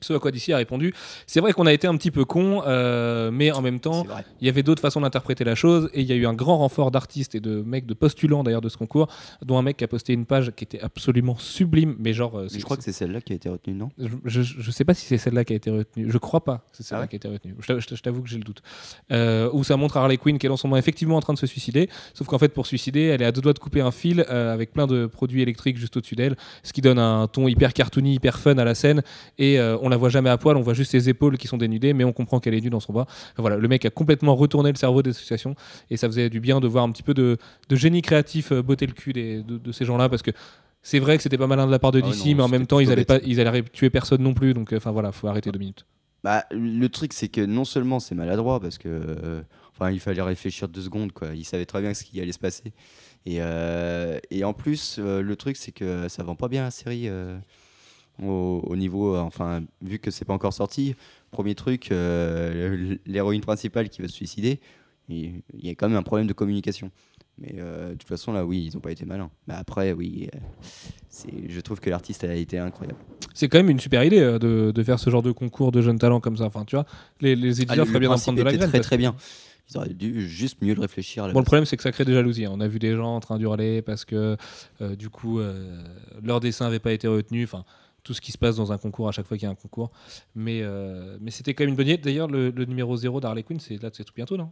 Ce à quoi DC a répondu, c'est vrai qu'on a été un petit peu con, euh, mais en même temps, il y avait d'autres façons d'interpréter la chose et il y a eu un grand renfort d'artistes et de mecs de postulants d'ailleurs de ce concours, dont un mec qui a posté une page qui était absolument sublime, mais genre, euh, Mais je crois que c'est celle-là qui a été retenue, non? Je, je, je sais pas si c'est celle-là qui a été retenue. Je crois pas que c'est celle-là Ah ouais qui a été retenue. Je, t'a- je t'a- je t'avoue que j'ai le doute. Euh, où ça montre Harley Quinn qui est dans son bain effectivement en train de se suicider. Sauf qu'en fait, pour suicider, elle est à deux doigts de couper un fil avec plein de produits électriques juste au-dessus d'elle. Ce qui donne un ton hyper cartoony, hyper fun à la scène. Et on la voit jamais à poil, on voit juste ses épaules qui sont dénudées, mais on comprend qu'elle est nue dans son bras. Enfin, voilà, le mec a complètement retourné le cerveau des associations et ça faisait du bien de voir un petit peu de, de génie créatif euh, botter le cul des- de, de ces gens-là parce que c'est vrai que c'était pas malin de la part de Ah ouais, DC, non, mais en même temps, ils allaient, pas, ils allaient tuer personne non plus. Donc, euh, enfin voilà, faut arrêter deux minutes. Bah, le truc, c'est que non seulement c'est maladroit, parce que euh, enfin, il fallait réfléchir deux secondes, quoi. Il savait très bien ce qui allait se passer. Et, euh, et en plus, le truc, c'est que ça vend pas bien la série au, au niveau, euh, enfin, vu que c'est pas encore sorti. Premier truc, euh, l'héroïne principale qui va se suicider, il y a quand même un problème de communication. Mais euh, de toute façon, là, oui, ils ont pas été malins. Mais après, oui, euh, je trouve que l'artiste a été incroyable. C'est quand même une super idée euh, de, de faire ce genre de concours de jeunes talents comme ça. Enfin, tu vois, les, les Ah, éditeurs le- feraient le bien prendre de la graine. très très bien. Ils auraient dû juste mieux le réfléchir. Bon, le problème, c'est que ça crée des jalousies. hein. On a vu des gens en train d'hurler parce que, du coup, leur dessin n'avait pas été retenu. Enfin, tout ce qui se passe dans un concours à chaque fois qu'il y a un concours. Mais, euh, c'était quand même une bonne idée. D'ailleurs, le, numéro 0 d'Harley Quinn, c'est là, c'est tout bientôt, non?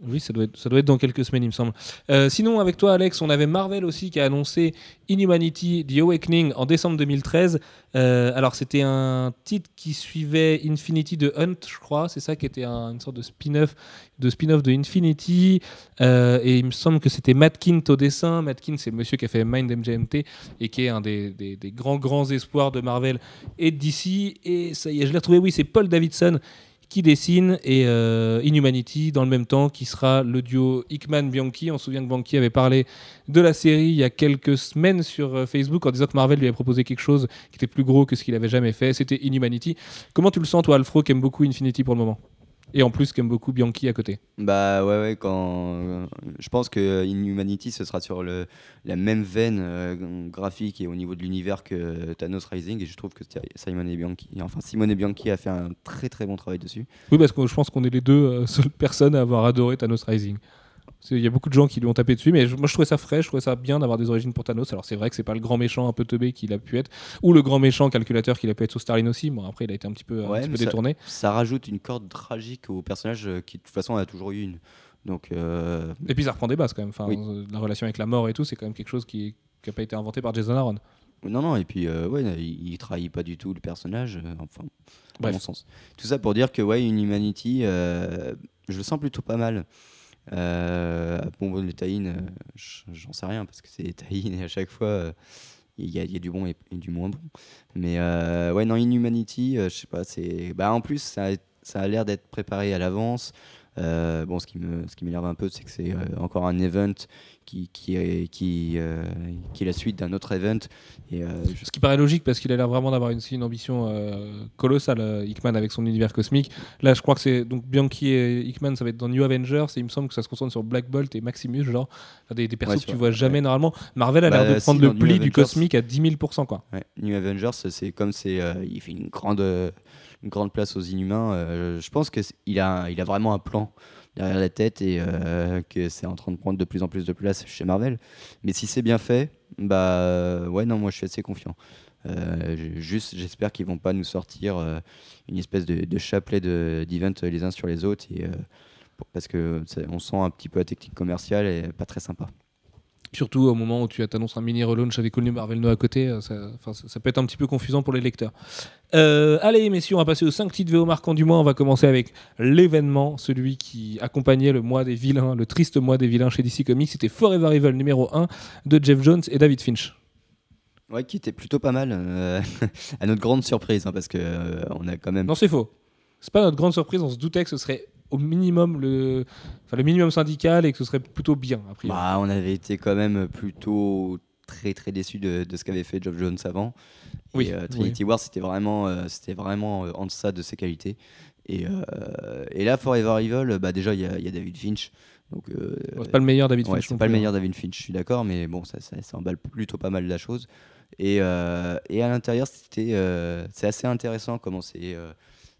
Oui, ça doit, être, ça doit être dans quelques semaines, il me semble. Euh, sinon, avec toi, Alex, on avait Marvel aussi qui a annoncé Inhumanity The Awakening en décembre 2013. Euh, alors, c'était un titre qui suivait Infinity de Hunt, je crois. C'est ça qui était un- une sorte de spin-off de, spin-off de Infinity. Euh, et il me semble que c'était Matt Kint au dessin. Matt Kint, c'est le monsieur qui a fait Mind MGMT et qui est un des grands, grands espoirs de Marvel et de DC. Et ça y est, je l'ai retrouvé. Oui, c'est Paul Davidson qui dessine et euh, Inhumanity dans le même temps qui sera le duo Hickman-Bianchi. On se souvient que Bianchi avait parlé de la série il y a quelques semaines sur euh, Facebook en disant que Marvel lui avait proposé quelque chose qui était plus gros que ce qu'il avait jamais fait. C'était Inhumanity. Comment tu le sens toi Alfro qui aime beaucoup Infinity pour le moment? Et en plus aime beaucoup Bianchi à côté Bah ouais, ouais, quand. euh, je pense que Inhumanity, ce sera sur le, la même veine euh, graphique et au niveau de l'univers que Thanos Rising. Et je trouve que Simon et Bianchi, enfin Simone Bianchi a fait un très très bon travail dessus. Oui parce que je pense qu'on est les deux euh, seules personnes à avoir adoré Thanos Rising. Il y a beaucoup de gens qui lui ont tapé dessus, mais je- moi je trouvais ça frais, je trouvais ça bien d'avoir des origines pour Thanos. Alors c'est vrai que c'est pas le grand méchant un peu teubé qu'il a pu être, ou le grand méchant calculateur qu'il a pu être sous Starlin aussi. Bon après il a été un petit peu, un Ouais, petit mais peu ça- détourné. Ça rajoute une corde tragique au personnage euh, qui de toute façon a toujours eu une. Donc euh, Et puis ça reprend des bases quand même. Enfin, Oui. euh, La relation avec la mort et tout, c'est quand même quelque chose qui n'a pas été inventé par Jason Aaron. non, non, et puis euh, ouais, il, il trahit pas du tout le personnage. euh, enfin, Bref. mon sens. Tout ça pour dire que ouais, une Humanity, je le sens plutôt pas mal. Euh, bon, bon, les tie j'en sais rien parce que c'est des tie et à chaque fois euh, il y, a- du bon et, du moins bon. Mais euh, ouais, non, Inhumanity, euh, je sais pas, c'est. Bah, en plus, ça ça a l'air d'être préparé à l'avance. Euh, bon, ce qui me, ce qui m'énerve un peu, c'est que c'est euh, encore un event qui, qui, est, qui, euh, qui est la suite d'un autre event. Et je- Ce qui paraît logique parce qu'il a l'air vraiment d'avoir une, une ambition colossale, Hickman, avec son univers cosmique. Là, je crois que c'est. Donc Bianchi et Hickman, ça va être dans New Avengers et il me semble que ça se concentre sur Black Bolt et Maximus, genre des, des persos Ouais, que tu vois jamais normalement. Marvel a l'air Bah, de si, prendre le pli du cosmique à 10 000%. Quoi. Ouais, New Avengers, c'est comme c'est, il fait une grande, une grande place aux Inhumains. euh, je pense que c'est- il a, il a vraiment un plan derrière la tête et euh, que c'est en train de prendre de plus en plus de place chez Marvel. Mais si c'est bien fait, bah euh, ouais non, moi je suis assez confiant. Juste, j'espère qu'ils vont pas nous sortir une espèce de, chapelet de- d'events les uns sur les autres parce que ça- on sent un petit peu la technique commerciale et pas très sympa. Surtout au moment où tu t'annonces un mini relaunch avec All Marvel No à côté, euh, ça, enfin, ça, ça peut être un petit peu confusant pour les lecteurs. Euh, allez, messieurs, on va passer aux 5 titres VO marquants du mois. On va commencer avec l'événement, celui qui accompagnait le mois des vilains, le triste mois des vilains chez DC Comics. C'était Forever Evil numéro 1 de Jeff Jones et David Finch. Ouais, qui était plutôt pas mal, euh, à notre grande surprise, hein, parce que euh, on a quand même Non, c'est faux. C'est pas notre grande surprise. On se doutait que ce serait au minimum le, enfin, le minimum syndical et que ce serait plutôt bien. A priori. Bah, on avait été quand même plutôt très très déçus de, de ce qu'avait fait Geoff Jones avant. Oui, Et euh, Trinity War, c'était vraiment, euh, c'était vraiment euh, en deçà de ses qualités. Et, euh, et là, Forever Evil, bah, déjà, il y, a il y a David Finch. Donc, Bon, c'est pas le meilleur David ouais, Finch. c'est pas le plus, hein. meilleur David Finch, je suis d'accord, mais bon, ça, ça, ça emballe plutôt pas mal la chose. Et, et à l'intérieur, c'était, c'est assez intéressant comment c'est,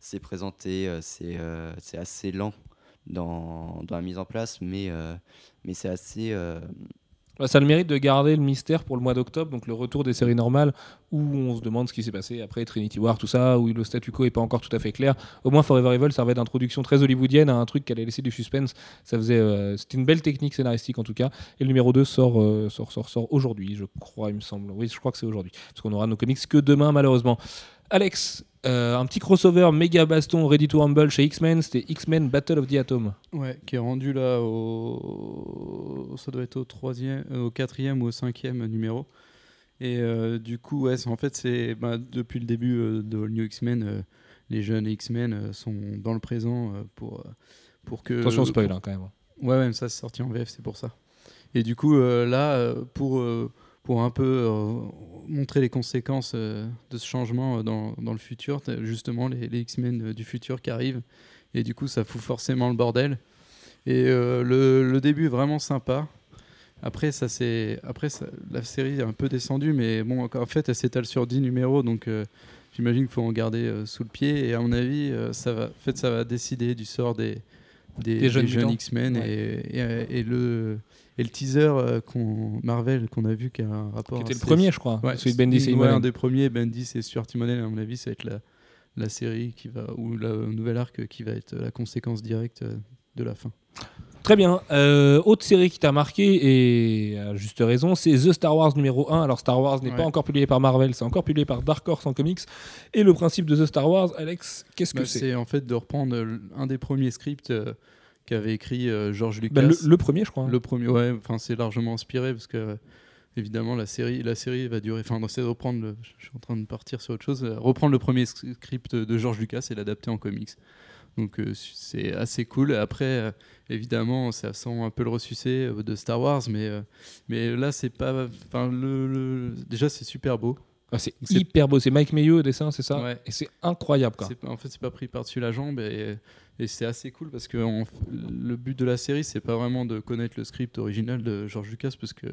c'est présenté. euh, c'est, euh, c'est assez lent dans, dans la mise en place, mais, euh, mais c'est assez, Bah, ça a le mérite de garder le mystère pour le mois d'octobre, donc le retour des séries normales, où on se demande ce qui s'est passé après Trinity War, tout ça, où le statu quo est pas encore tout à fait clair. Au moins, Forever Evil servait d'introduction très hollywoodienne à un truc qui allait laisser du suspense. Ça euh, une belle technique scénaristique en tout cas. Et le numéro 2 sort, sort, sort, sort aujourd'hui, je crois, il me semble. Oui, je crois que c'est aujourd'hui, parce qu'on aura nos comics que demain, malheureusement. Alex, euh, un petit crossover méga baston Ready to Rumble chez X-Men, c'était X-Men Battle of the Atom. Ouais, qui est rendu là au. Ça doit être au, troisième, euh, au quatrième ou au cinquième numéro. Et euh, du coup, ouais, en fait, c'est bah, depuis le début euh, de All New X-Men, les jeunes X-Men sont dans le présent pour, pour que. Attention spoil hein, quand même. Ouais, mais ça c'est sorti en VF, c'est pour ça. Et du coup, là, pour, pour un peu euh, montrer les conséquences euh, de ce changement euh, dans, dans le futur, justement les, les X-Men du futur qui arrivent. Et du coup, ça fout forcément le bordel. Et euh, le, le début est vraiment sympa. Après, ça, c'est... Après ça, la série est un peu descendue, mais bon, en fait, elle s'étale sur 10 numéros, donc euh, j'imagine qu'il faut en garder euh, sous le pied. Et à mon avis, ça, va, en fait, ça va décider du sort des, des, Des jeunes. X-Men. Ouais. Et, et, et le, et le teaser euh, qu'on, Marvel qu'on a vu qui a un rapport. Qui était le premier, je crois. Ouais, celui de Bendis et ouais, un des premiers, Bendis et Stuart Immonen, à mon avis, ça va être la, la série qui va, ou le nouvel arc qui va être la conséquence directe euh, de la fin. Très bien. Euh, autre série qui t'a marqué, et à juste raison, c'est The Star Wars numéro 1. Alors Star Wars n'est Ouais. pas encore publié par Marvel, c'est encore publié par Dark Horse en comics. Et le principe de The Star Wars, Alex, qu'est-ce que Bah, c'est? c'est en fait de reprendre un des premiers scripts euh, qu'avait écrit euh, George Lucas. Bah, le, le premier, je crois. hein. Le premier, ouais, enfin c'est largement inspiré parce que évidemment la série, la série va durer. Enfin, c'est reprendre. Le, je suis en train de partir sur autre chose. euh, reprendre le premier script de George Lucas et l'adapter en comics. Donc euh, c'est assez cool. Après, euh, évidemment, ça sent un peu le ressucé euh, de Star Wars, mais mais là c'est pas. Enfin, le, le- déjà c'est super beau. Ah, c'est hyper beau. C'est Mike Mayo au dessin, c'est ça? Ouais. Et c'est incroyable. Quoi. En fait, c'est pas pris par-dessus la jambe et, et c'est assez cool parce que le but de la série, c'est pas vraiment de connaître le script original de George Lucas parce que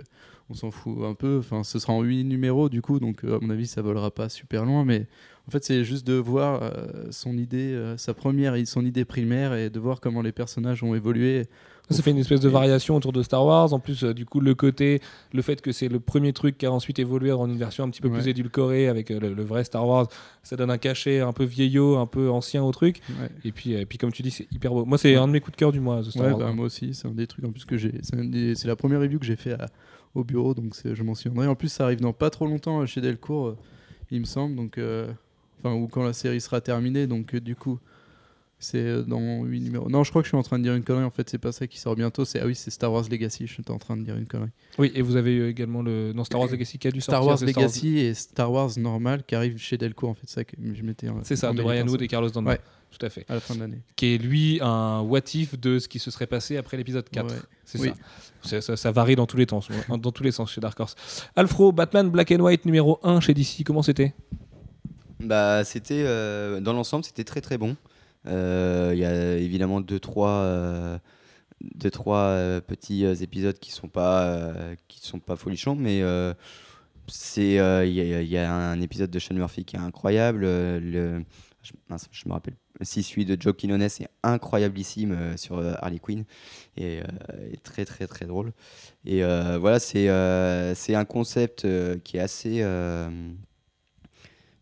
on s'en fout un peu. Enfin, ce sera en 8 numéros du coup, donc euh, à mon avis, ça volera pas super loin. Mais en fait, c'est juste de voir euh, son idée, euh, sa première, son idée primaire et de voir comment les personnages ont évolué. Ça fait une espèce de variation autour de Star Wars. En plus, euh, du coup, le côté, le fait que c'est le premier truc qui a ensuite évolué en une version un petit peu plus édulcorée avec euh, le, le vrai Star Wars, ça donne un cachet un peu vieillot, un peu ancien au truc. Ouais. Et puis, euh, et puis comme tu dis, c'est hyper beau. Moi, c'est un de mes coups de cœur du mois, The Star Wars. bah, moi aussi, c'est un des trucs en plus que j'ai. C'est la première review que j'ai fait à- au bureau, donc je m'en souviendrai. En plus, ça arrive dans pas trop longtemps chez Delcourt, il me semble, donc enfin ou quand la série sera terminée, donc du coup. C'est euh, dans 8 numéros. Non, je crois que je suis en train de dire une connerie. En fait, c'est pas ça qui sort bientôt. C'est ah oui, c'est Star Wars Legacy. Je suis en train de dire une connerie. Oui, et vous avez eu également le dans Star Wars Legacy qui a dû Star sortir. Wars c'est Legacy et Star Wars normal qui arrive chez Delcourt. En fait, ça que je m'étais. euh, C'est ça, de Brian Wood et Carlos Dandon. Ouais. Tout à fait. à la fin de l'année. Qui est lui un what if de ce qui se serait passé après l'épisode 4. Ouais. C'est Oui. ça. C'est- ça. ça varie dans tous les temps, dans tous les sens chez Dark Horse. Alfro, Batman Black and White numéro 1 chez DC, comment c'était? Bah, c'était euh, dans l'ensemble, c'était très très bon. Euh, Il y a évidemment deux trois, euh, deux, trois euh, petits euh, épisodes qui sont pas euh, qui sont pas folichons, mais euh, c'est il y, y a un épisode de Sean Murphy qui est incroyable. Le, je, mince, je me rappelle. Si celui de Joe Quinones est incroyablissime sur Harley Quinn et, et très très très drôle. Et voilà, c'est c'est un concept qui est assez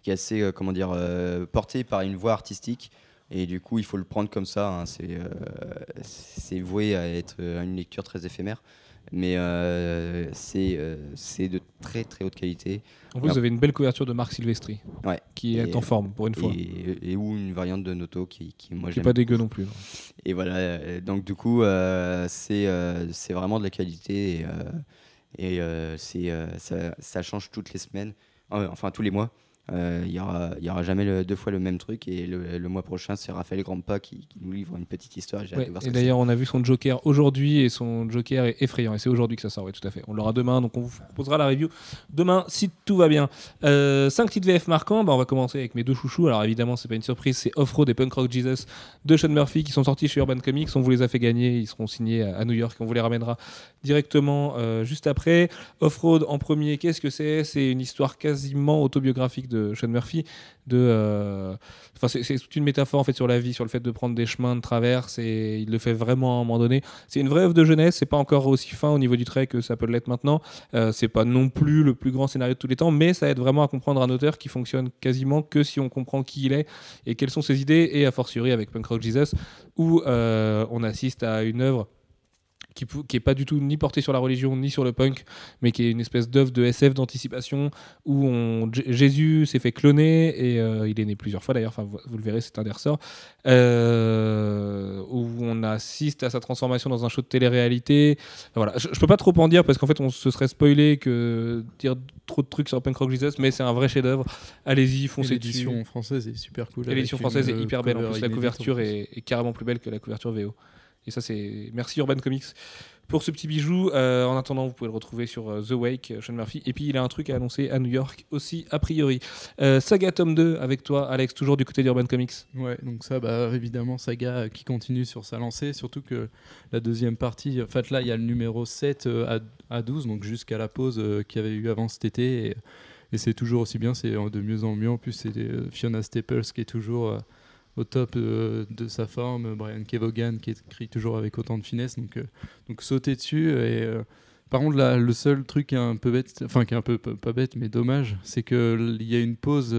qui est assez, comment dire, porté par une voix artistique. Et du coup, il faut le prendre comme ça. hein. C'est euh, c'est voué à être euh, une lecture très éphémère. Mais euh, c'est euh, c'est de très très haute qualité. En plus, vous avez une belle couverture de Marc Silvestri, Ouais. qui est Et- en forme pour une fois. Et, et ou une variante de Noto qui, qui moi Qui j'aime. pas dégueu non plus. non. Et voilà, donc du coup, euh, c'est c'est vraiment de la qualité et, et c'est ça, ça change toutes les semaines, enfin tous les mois. Euh, Il y aura, y aura jamais le- deux fois le même truc et le, le mois prochain, c'est Raphaël Grandpa qui, qui nous livre une petite histoire. Ouais, et d'ailleurs, on a vu son Joker aujourd'hui et son Joker est effrayant. Et c'est aujourd'hui que ça sort, oui, tout à fait. On l'aura demain, donc on vous proposera la review demain si tout va bien. Euh, cinq titres VF marquants. Bah, on va commencer avec mes deux chouchous. Alors évidemment, c'est pas une surprise, c'est Off-Road et Punk Rock Jesus de Sean Murphy qui sont sortis chez Urban Comics. On vous les a fait gagner. Ils seront signés à à New York. On vous les ramènera directement euh, juste après. Off-Road en premier, qu'est-ce que c'est? C'est une histoire quasiment autobiographique de Sean Murphy. De, euh, c'est toute une métaphore en fait sur la vie, sur le fait de prendre des chemins de traverse et il le fait vraiment à un moment donné. C'est une vraie œuvre de jeunesse. C'est pas encore aussi fin au niveau du trait que ça peut l'être maintenant. Euh, c'est pas non plus le plus grand scénario de tous les temps, mais ça aide vraiment à comprendre un auteur qui fonctionne quasiment que si on comprend qui il est et quelles sont ses idées. Et a fortiori avec Punk Rock Jesus, où euh, on assiste à une œuvre qui, qui est pas du tout ni portée sur la religion ni sur le punk, mais qui est une espèce d'œuvre de SF d'anticipation où on, J- Jésus s'est fait cloner et euh, il est né plusieurs fois d'ailleurs. Enfin, vous, vous le verrez, c'est un des ressorts euh, où on assiste à sa transformation dans un show de télé-réalité. Voilà, je, je peux pas trop en dire parce qu'en fait, on se serait spoilé que dire trop de trucs sur Punk Rock Jesus, mais c'est un vrai chef-d'œuvre. Allez-y, foncez dessus. L'édition française est super cool. L'édition française est euh, hyper belle. En plus, la couverture est carrément plus belle que la couverture VO. Et ça, c'est. Merci Urban Comics pour ce petit bijou. Euh, en attendant, vous pouvez le retrouver sur euh, The Wake, euh, Sean Murphy. Et puis, il a un truc à annoncer à New York aussi, a priori. Saga tome 2 avec toi, Alex, toujours du côté d'Urban Comics. Ouais, donc ça, bah, évidemment, Saga qui continue sur sa lancée, surtout que la deuxième partie, en fait, là, il y a le numéro 7 euh, à, à 12, donc jusqu'à la pause qu'il y avait eu avant cet été, et, c'est toujours aussi bien, c'est de mieux en mieux. En plus, c'est Fiona Staples qui est toujours au top euh, de sa forme, Brian Kevogan qui écrit toujours avec autant de finesse, donc, euh, donc sauter dessus. Et, euh, par contre, le seul truc qui est un peu bête, enfin qui est un peu pas bête, mais dommage, c'est qu'il y a une pause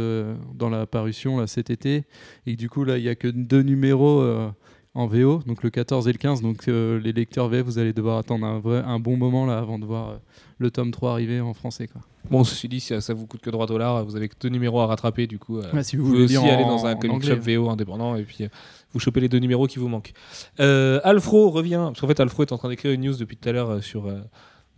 dans la parution là, cet été. Et que du coup là il y a que deux numéros en VO donc le 14 et le 15 donc euh, les lecteurs VF vous allez devoir attendre un, vrai, un bon moment là avant de voir euh, le tome 3 arriver en français quoi. Bon, ceci dit, ça, ça vous coûte que 3 dollars. Vous avez que deux numéros à rattraper. Du coup, euh, Ouais, si vous vous voulez pouvez aussi aller dans un comic shop VO indépendant et puis euh, vous chopez les deux numéros qui vous manquent. Euh, Alfro revient, parce qu'en fait, Alfro est en train d'écrire une news depuis tout à l'heure euh, sur euh,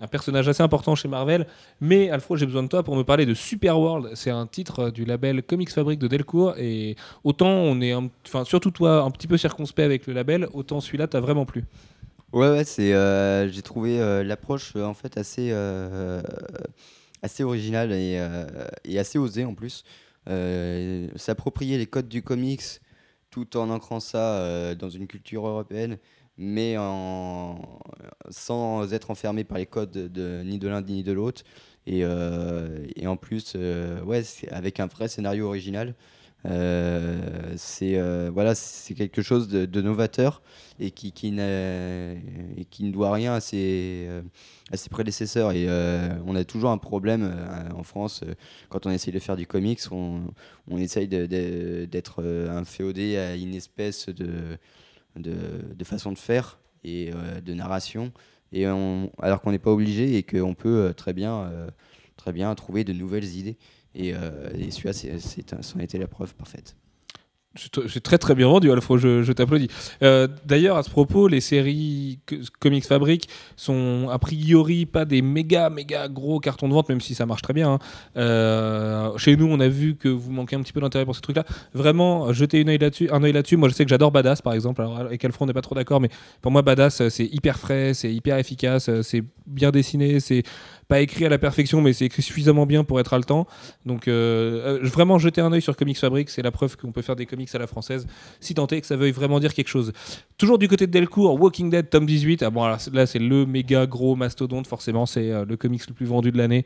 un personnage assez important chez Marvel. Mais Alfro, j'ai besoin de toi pour me parler de Super World. C'est un titre euh, du label Comics Fabric de Delcourt. Et autant on est, enfin, surtout toi, un petit peu circonspect avec le label, autant celui-là t'as vraiment plu. Ouais, ouais, c'est, euh, j'ai trouvé euh, l'approche en fait assez, assez originale et, et assez osée en plus. S'approprier les codes du comics tout en ancrant ça dans une culture européenne, mais sans être enfermé par les codes de, ni de l'un ni de l'autre. Et, euh, et en plus, euh, ouais, avec un vrai scénario original. Euh, c'est voilà, quelque chose de, novateur et qui, qui, et qui ne doit rien à ses, à ses prédécesseurs. Et on a toujours un problème en France quand on essaye de faire du comics, on, on essaye d'être euh, inféodé à une espèce de, de, de façon de faire et euh, de narration, et alors qu'on n'est pas obligé et qu'on peut euh, très bien, euh, très bien trouver de nouvelles idées. Et, et celui-là, c'en été la preuve parfaite. C'est très très bien vendu, Alfro, je, t'applaudis. Euh, D'ailleurs, à ce propos, les séries Co- Comics Fabric sont a priori pas des méga méga gros cartons de vente, même si ça marche très bien. hein. Euh, chez nous, on a vu que vous manquez un petit peu d'intérêt pour ces trucs-là. Vraiment, jetez une œil là-dessus, un œil là-dessus. Moi, je sais que j'adore Badass, par exemple. Alors, avec Alfro, on n'est pas trop d'accord, mais pour moi, Badass, c'est hyper frais, c'est hyper efficace, c'est bien dessiné, c'est pas écrit à la perfection, mais c'est écrit suffisamment bien pour être haletant. Donc, euh, euh, vraiment, jeter un œil sur Comics Fabric, c'est la preuve qu'on peut faire des comics à la française, si tant est que ça veuille vraiment dire quelque chose. Toujours du côté de Delcourt, Walking Dead, tome 18. Ah bon, là, c'est le méga gros mastodonte, forcément, c'est euh, le comics le plus vendu de l'année,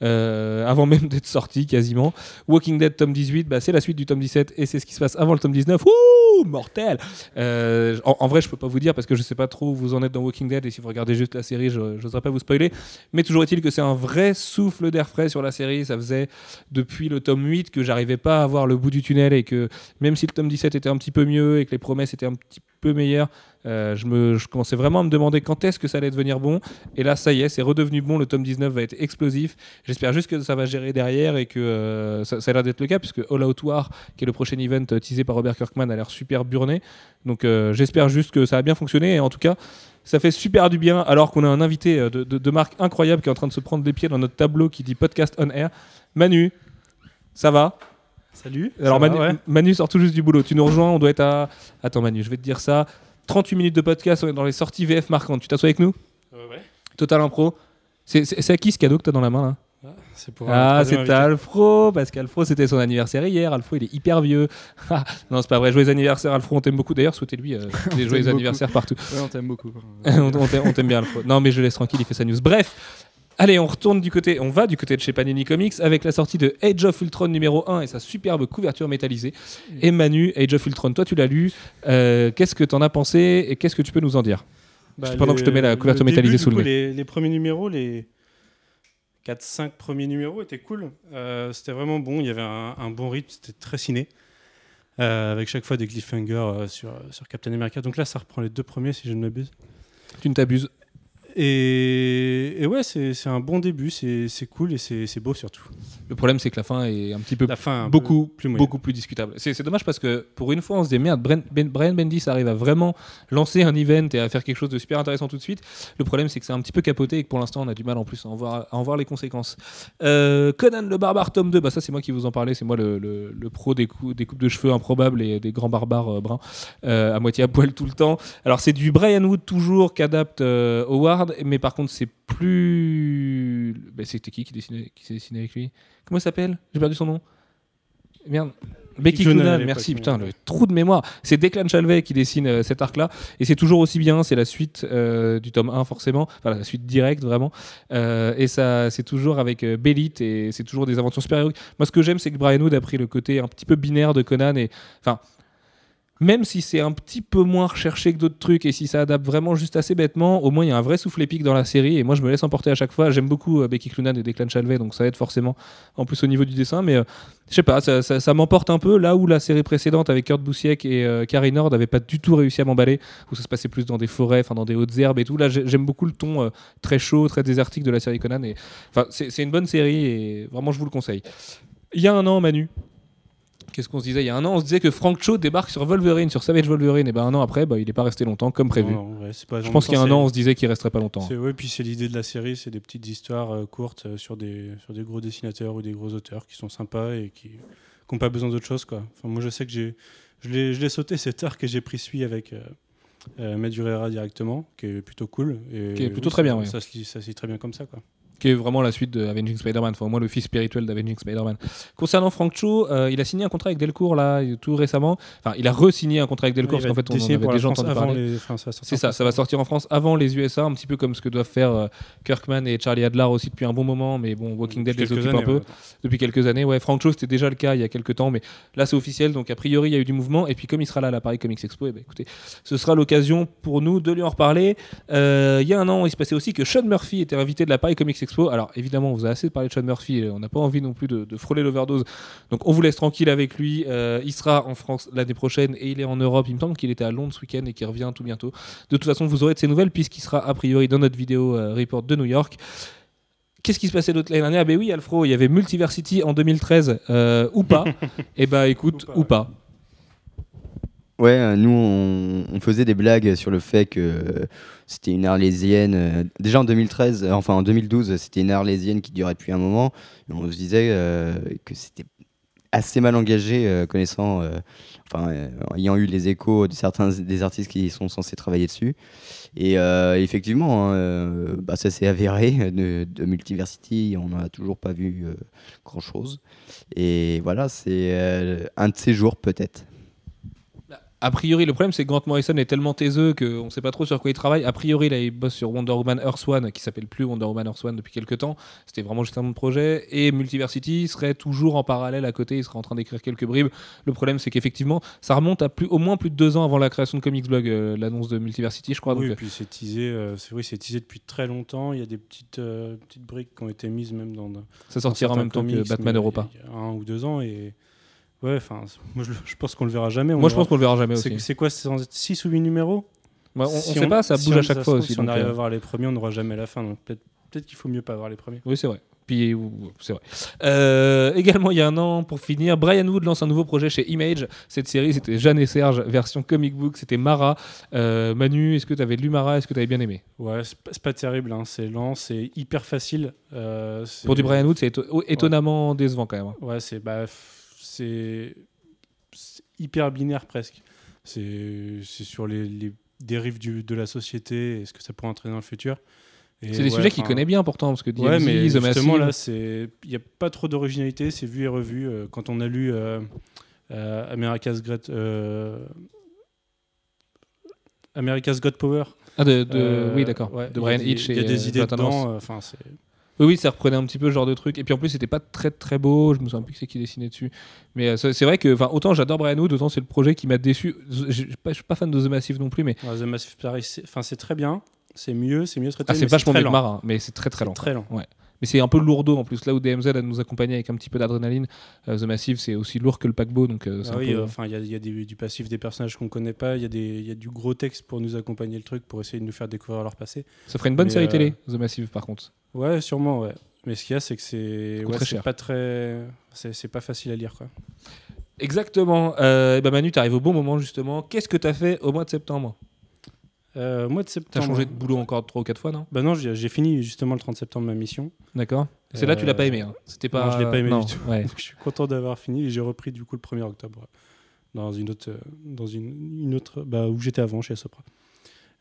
avant même d'être sorti, quasiment. Walking Dead, tome 18, bah, c'est la suite du tome 17, et c'est ce qui se passe avant le tome 19. Ouh, mortel en, en vrai, je peux pas vous dire, parce que je sais pas trop où vous en êtes dans Walking Dead, et si vous regardez juste la série, je n'oserais pas vous spoiler. Mais toujours est-il que c'est un vrai souffle d'air frais sur la série. Ça faisait depuis le tome 8 que j'arrivais pas à voir le bout du tunnel et que même si le tome 17 était un petit peu mieux et que les promesses étaient un petit peu meilleures, euh, je, me, je commençais vraiment à me demander quand est-ce que ça allait devenir bon. Et là, ça y est, c'est redevenu bon. Le tome 19 va être explosif. J'espère juste que ça va gérer derrière et que euh, ça, ça a l'air d'être le cas, puisque All Out War, qui est le prochain event euh, teasé par Robert Kirkman, a l'air super burné. Donc j'espère juste que ça a bien fonctionné. Et en tout cas, ça fait super du bien alors qu'on a un invité de, de, de marque incroyable qui est en train de se prendre les pieds dans notre tableau qui dit podcast on air. Manu, ça va? Salut. Alors va, Manu, ouais. Manu sort tout juste du boulot. Tu nous rejoins, on doit être à... Attends Manu, je vais te dire ça. 38 minutes de podcast, on est dans les sorties VF marquantes. Tu t'assois avec nous Ouais, ouais. Total Impro. C'est à qui ce cadeau que t'as dans la main là Ah, C'est pour Ah, c'est. Alfro, parce qu'Alfro c'était son anniversaire hier. Alfro il est hyper vieux. Ah, non, c'est pas vrai. Joyeux anniversaire Alfro, on t'aime beaucoup. D'ailleurs, souhaitez-lui euh, des joyeux beaucoup. anniversaires partout. Ouais, on t'aime beaucoup. on on t'aime on t'aime bien Alfro. Non, mais je laisse tranquille, il fait sa news. Bref, Allez, on retourne du côté, on va du côté de chez Panini Comics avec la sortie de Age of Ultron numéro 1 et sa superbe couverture métallisée. Et Manu, Age of Ultron, toi tu l'as lu, euh, qu'est-ce que t'en as pensé et qu'est-ce que tu peux nous en dire Bah, Pendant que je te mets la couverture métallisée sous le nez. Les, les premiers numéros, les 4-5 premiers numéros étaient cool. Euh, c'était vraiment bon. Il y avait un, un bon rythme. C'était très ciné. Euh, avec chaque fois des cliffhangers sur, sur Captain America. Donc là, ça reprend les deux premiers, si je ne m'abuse. Tu ne t'abuses. Et, et ouais, c'est un bon début. C'est cool et c'est beau surtout. Le problème c'est que la fin est un petit peu La fin, un beaucoup peu plus moyenne. beaucoup plus discutable. C'est dommage parce que pour une fois on se dit merde, Brian, Ben- Brian Bendis arrive à vraiment lancer un event et à faire quelque chose de super intéressant tout de suite. Le problème c'est que c'est un petit peu capoté et que pour l'instant on a du mal en plus à en voir, à en voir les conséquences. Euh, Conan le barbare tome 2, bah ça c'est moi qui vous en parlais, c'est moi le, le- le pro des, cou- des coupes de cheveux improbables et des grands barbares euh, bruns euh, à moitié à poil tout le temps. Alors c'est du Brian Wood toujours qu'adapte euh, Howard, mais par contre c'est plus... bah, C'était qui qui, dessinait, qui s'est dessiné avec lui? Comment il s'appelle? J'ai perdu son nom. Merde. Becky Cloonan merci, putain, le trou de mémoire. C'est Declan Chalvet qui dessine euh, cet arc-là, et c'est toujours aussi bien, c'est la suite euh, du tome 1 forcément, enfin la suite directe vraiment, Euh, et ça c'est toujours avec euh, Belit, et c'est toujours des aventures super-héroïques. Moi ce que j'aime c'est que Brian Wood a pris le côté un petit peu binaire de Conan, et enfin, même si c'est un petit peu moins recherché que d'autres trucs, et si ça adapte vraiment juste assez bêtement, au moins il y a un vrai souffle épique dans la série, et moi je me laisse emporter à chaque fois. J'aime beaucoup euh, Becky Cloonan et Declan Chalvet, donc ça aide forcément en plus au niveau du dessin, mais euh, je sais pas, ça, ça- m'emporte un peu là où la série précédente avec Kurt Busiek et euh, Carrie Nord n'avait pas du tout réussi à m'emballer, où ça se passait plus dans des forêts, enfin dans des hautes herbes et tout. Là, j'ai- j'aime beaucoup le ton euh, très chaud, très désertique de la série Conan. Et c'est une bonne série et vraiment, je vous le conseille. Il y a un an, Manu. Qu'est-ce qu'on se disait Il y a un an, on se disait que Frank Cho débarque sur Wolverine, sur Savage Wolverine. Et ben un an après, bah, il n'est pas resté longtemps, comme prévu. Non, non, ouais, c'est pas- Je en pense qu'il y a un an, on se disait qu'il resterait pas longtemps. C'est ouais, puis c'est l'idée de la série, c'est des petites histoires euh, courtes euh, sur des sur des gros dessinateurs ou des gros auteurs qui sont sympas et qui n'ont pas besoin d'autre chose quoi. Enfin, moi je sais que j'ai je l'ai sauté cet arc et j'ai pris celui avec euh, euh, Madurera directement, qui est plutôt cool et Qui est plutôt oui, très ça- bien, ouais. Ça se lit ça se lit très bien comme ça quoi. Qui est vraiment la suite de Avenging Spider-Man, enfin au moins le fils spirituel d'Avenging Spider-Man. Concernant Frank Cho, euh, il a signé un contrat avec Delcourt là tout récemment. Enfin, il a re-signé un contrat avec Delcourt Il parce qu'en fait on en avait déjà entendu parler. enfin, C'est ça, ça va sortir en France avant les USA, un petit peu comme ce que doivent faire euh, Kirkman et Charlie Adler aussi depuis un bon moment, mais bon, Walking Dead les occupe un peu ouais. depuis quelques années. Ouais, Frank Cho, c'était déjà le cas il y a quelques temps, mais là c'est officiel, donc a priori il y a eu du mouvement. Et puis comme il sera là à la Paris Comics Expo, eh ben, écoutez, ce sera l'occasion pour nous de lui en reparler. Euh, il y a un an, il se passait aussi que Sean Murphy était invité de la Paris Comics Expo. Alors évidemment, on vous a assez parlé de Sean Murphy, on n'a pas envie non plus de, de frôler l'overdose, donc on vous laisse tranquille avec lui. Euh, il sera en France l'année prochaine et il est en Europe. Il me semble qu'il était à Londres ce week-end et qu'il revient tout bientôt. De toute façon, vous aurez de ses nouvelles puisqu'il sera a priori dans notre vidéo euh, report de New York. Qu'est-ce qui se passait d'autre l'année dernière? Ben oui, Alfro, il y avait Multiversity en 2013 euh, ou pas? Et bah écoute, ou Ou pas. Ouais, euh, nous, on, faisait des blagues sur le fait que c'était une arlésienne. euh, déjà en 2013, euh, enfin en 2012, c'était une arlésienne qui durait depuis un moment. On se disait que c'était assez mal engagé, connaissant, enfin, ayant eu les échos de certains des artistes qui sont censés travailler dessus. Et effectivement, hein, bah, ça s'est avéré de, de Multiversity, on n'a toujours pas vu grand chose. Et voilà, c'est un de ces jours peut-être. A priori, le problème c'est que Grant Morrison est tellement taiseux qu'on ne sait pas trop sur quoi il travaille. A priori, là, il bosse sur Wonder Woman Earth One, qui s'appelle plus Wonder Woman Earth One depuis quelques temps. C'était vraiment juste un bon projet. Et Multiversity serait toujours en parallèle à côté. Il serait en train d'écrire quelques bribes. Le problème, c'est qu'effectivement, ça remonte à plus, au moins plus de deux ans avant la création de Comics Blog, euh, l'annonce de Multiversity, je crois. Oui, donc, et puis c'est teasé, euh, c'est oui, teasé depuis très longtemps. Il y a des petites, euh, petites briques qui ont été mises même dans, ça sortira en même temps que Batman Europa. Il y a un ou deux ans et ouais, enfin, moi je, je pense qu'on le verra jamais. Moi, je pense qu'on le verra jamais aussi. c'est quoi, c'est 6 ou 8 numéros on, Si sait pas, ça si bouge à chaque fois aussi. Si on arrive euh, à voir les premiers, on n'aura jamais la fin. Donc peut-être peut-être qu'il faut mieux pas voir les premiers. Oui, c'est vrai. Puis, c'est vrai. Euh, également, il y a un an, pour finir, Brian Wood lance un nouveau projet chez Image. Cette série, c'était Jeanne et Serge, version comic book. C'était Mara. Euh, Manu, est-ce que tu avais lu Mara? Est-ce que tu avais bien aimé? Ouais, c'est pas, terrible. hein, C'est lent, c'est hyper facile. euh, Pour du Brian Wood, c'est éto- étonnamment décevant quand même. hein. Ouais, c'est bah, f- c'est hyper binaire presque. C'est sur les, les dérives du- de la société et ce que ça pourrait entraîner dans le futur. Et C'est des ouais, sujets qu'il connaît bien pourtant, parce que Ouais, DMZ, mais The justement Massive- là, il n'y a pas trop d'originalité, c'est vu et revu. Euh, quand on a lu euh, euh, America's Great America's Got Power, Ah, de, de- oui, d'accord. ouais, de il y a Brian des- Hitch et Il y a des euh, idées dedans. Enfin, c'est Oui, oui, ça reprenait un petit peu ce genre de truc. Et puis en plus, c'était pas très très beau. Je me souviens plus que c'est qui dessinait dessus. Mais euh, c'est vrai que, enfin, autant j'adore Brian Wood, autant c'est le projet qui m'a déçu. Je suis pas, je suis pas fan de The Massive non plus, mais Ouais, The Massive Paris, c'est- enfin, c'est très bien. C'est mieux, c'est mieux traité. ah, c'est vachement mieux que. Marin, mais c'est très très lent. Très lent. Mais c'est un peu lourdeau en plus. Là où DMZ a nous accompagné avec un petit peu d'adrénaline, euh, The Massive c'est aussi lourd que le paquebot. Donc euh, c'est Ah un oui, peu- euh, enfin, il y a, il y a des- du passif des personnages qu'on connaît pas. Il y, a y du gros texte pour nous accompagner le truc, pour essayer de nous faire découvrir leur passé. Ça ferait une bonne mais, série euh, télé, The Massive par contre. Ouais, sûrement, ouais. Mais ce qu'il y a, c'est que c'est ouais, pas très, c'est pas facile à lire, quoi. Exactement. Euh, et ben Manu, t'arrives au bon moment justement. Qu'est-ce que t'as fait au mois de septembre? Euh, mois de T'as changé de boulot encore trois ou quatre fois, non? Bah non, j'ai fini justement le 30 septembre ma mission. D'accord. C'est là tu l'as Euh, pas aimé. hein. C'était pas. non, je l'ai pas aimé non, du tout. ouais. Donc, je suis content d'avoir fini et j'ai repris du coup le 1er octobre dans une autre, euh, dans une, une autre, bah, où j'étais avant chez Sopra.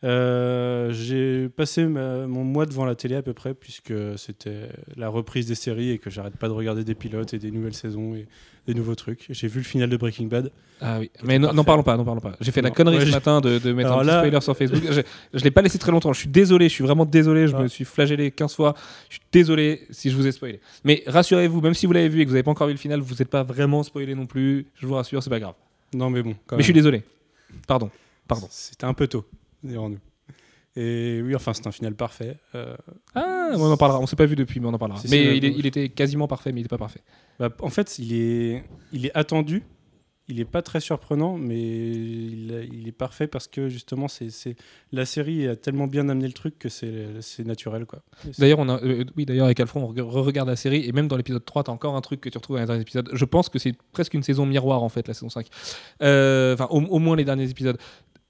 Euh, j'ai passé ma- mon mois devant la télé à peu près puisque c'était la reprise des séries et que j'arrête pas de regarder des pilotes et des nouvelles saisons et des nouveaux trucs. J'ai vu le final de Breaking Bad. Ah oui. Mais n'en parlons pas, n'en parlons pas. J'ai fait la connerie Ouais, ce matin de, de mettre Alors un petit là- spoiler sur Facebook. je je l'ai pas laissé très longtemps. Je suis désolé, je suis vraiment désolé. Je Ah. me suis flagellé 15 fois. Je suis désolé si je vous ai spoilé. Mais rassurez-vous, même si vous l'avez vu et que vous n'avez pas encore vu le final, vous n'êtes pas vraiment spoilé non plus. Je vous rassure, c'est pas grave. Non mais bon, quand Mais je suis désolé. Pardon. Pardon. C'était un peu tôt, Et oui, enfin, c'est un final parfait. Euh, Ah, on en parlera. On s'est pas vu depuis, mais on en parlera. Si, mais il, est- bon, il était quasiment parfait, mais il était pas parfait. Bah, en fait, il est, il est attendu. Il est pas très surprenant, mais il, il est parfait parce que justement, c'est, c'est- la série a tellement bien amené le truc que c'est, c'est naturel. Quoi. D'ailleurs, on a, euh, oui, d'ailleurs avec Alfred, on re- regarde la série et même dans l'épisode 3, t'as encore un truc que tu retrouves dans les derniers épisodes. Je pense que c'est presque une saison miroir en fait, la saison 5. Euh, Enfin, au, au moins les derniers épisodes.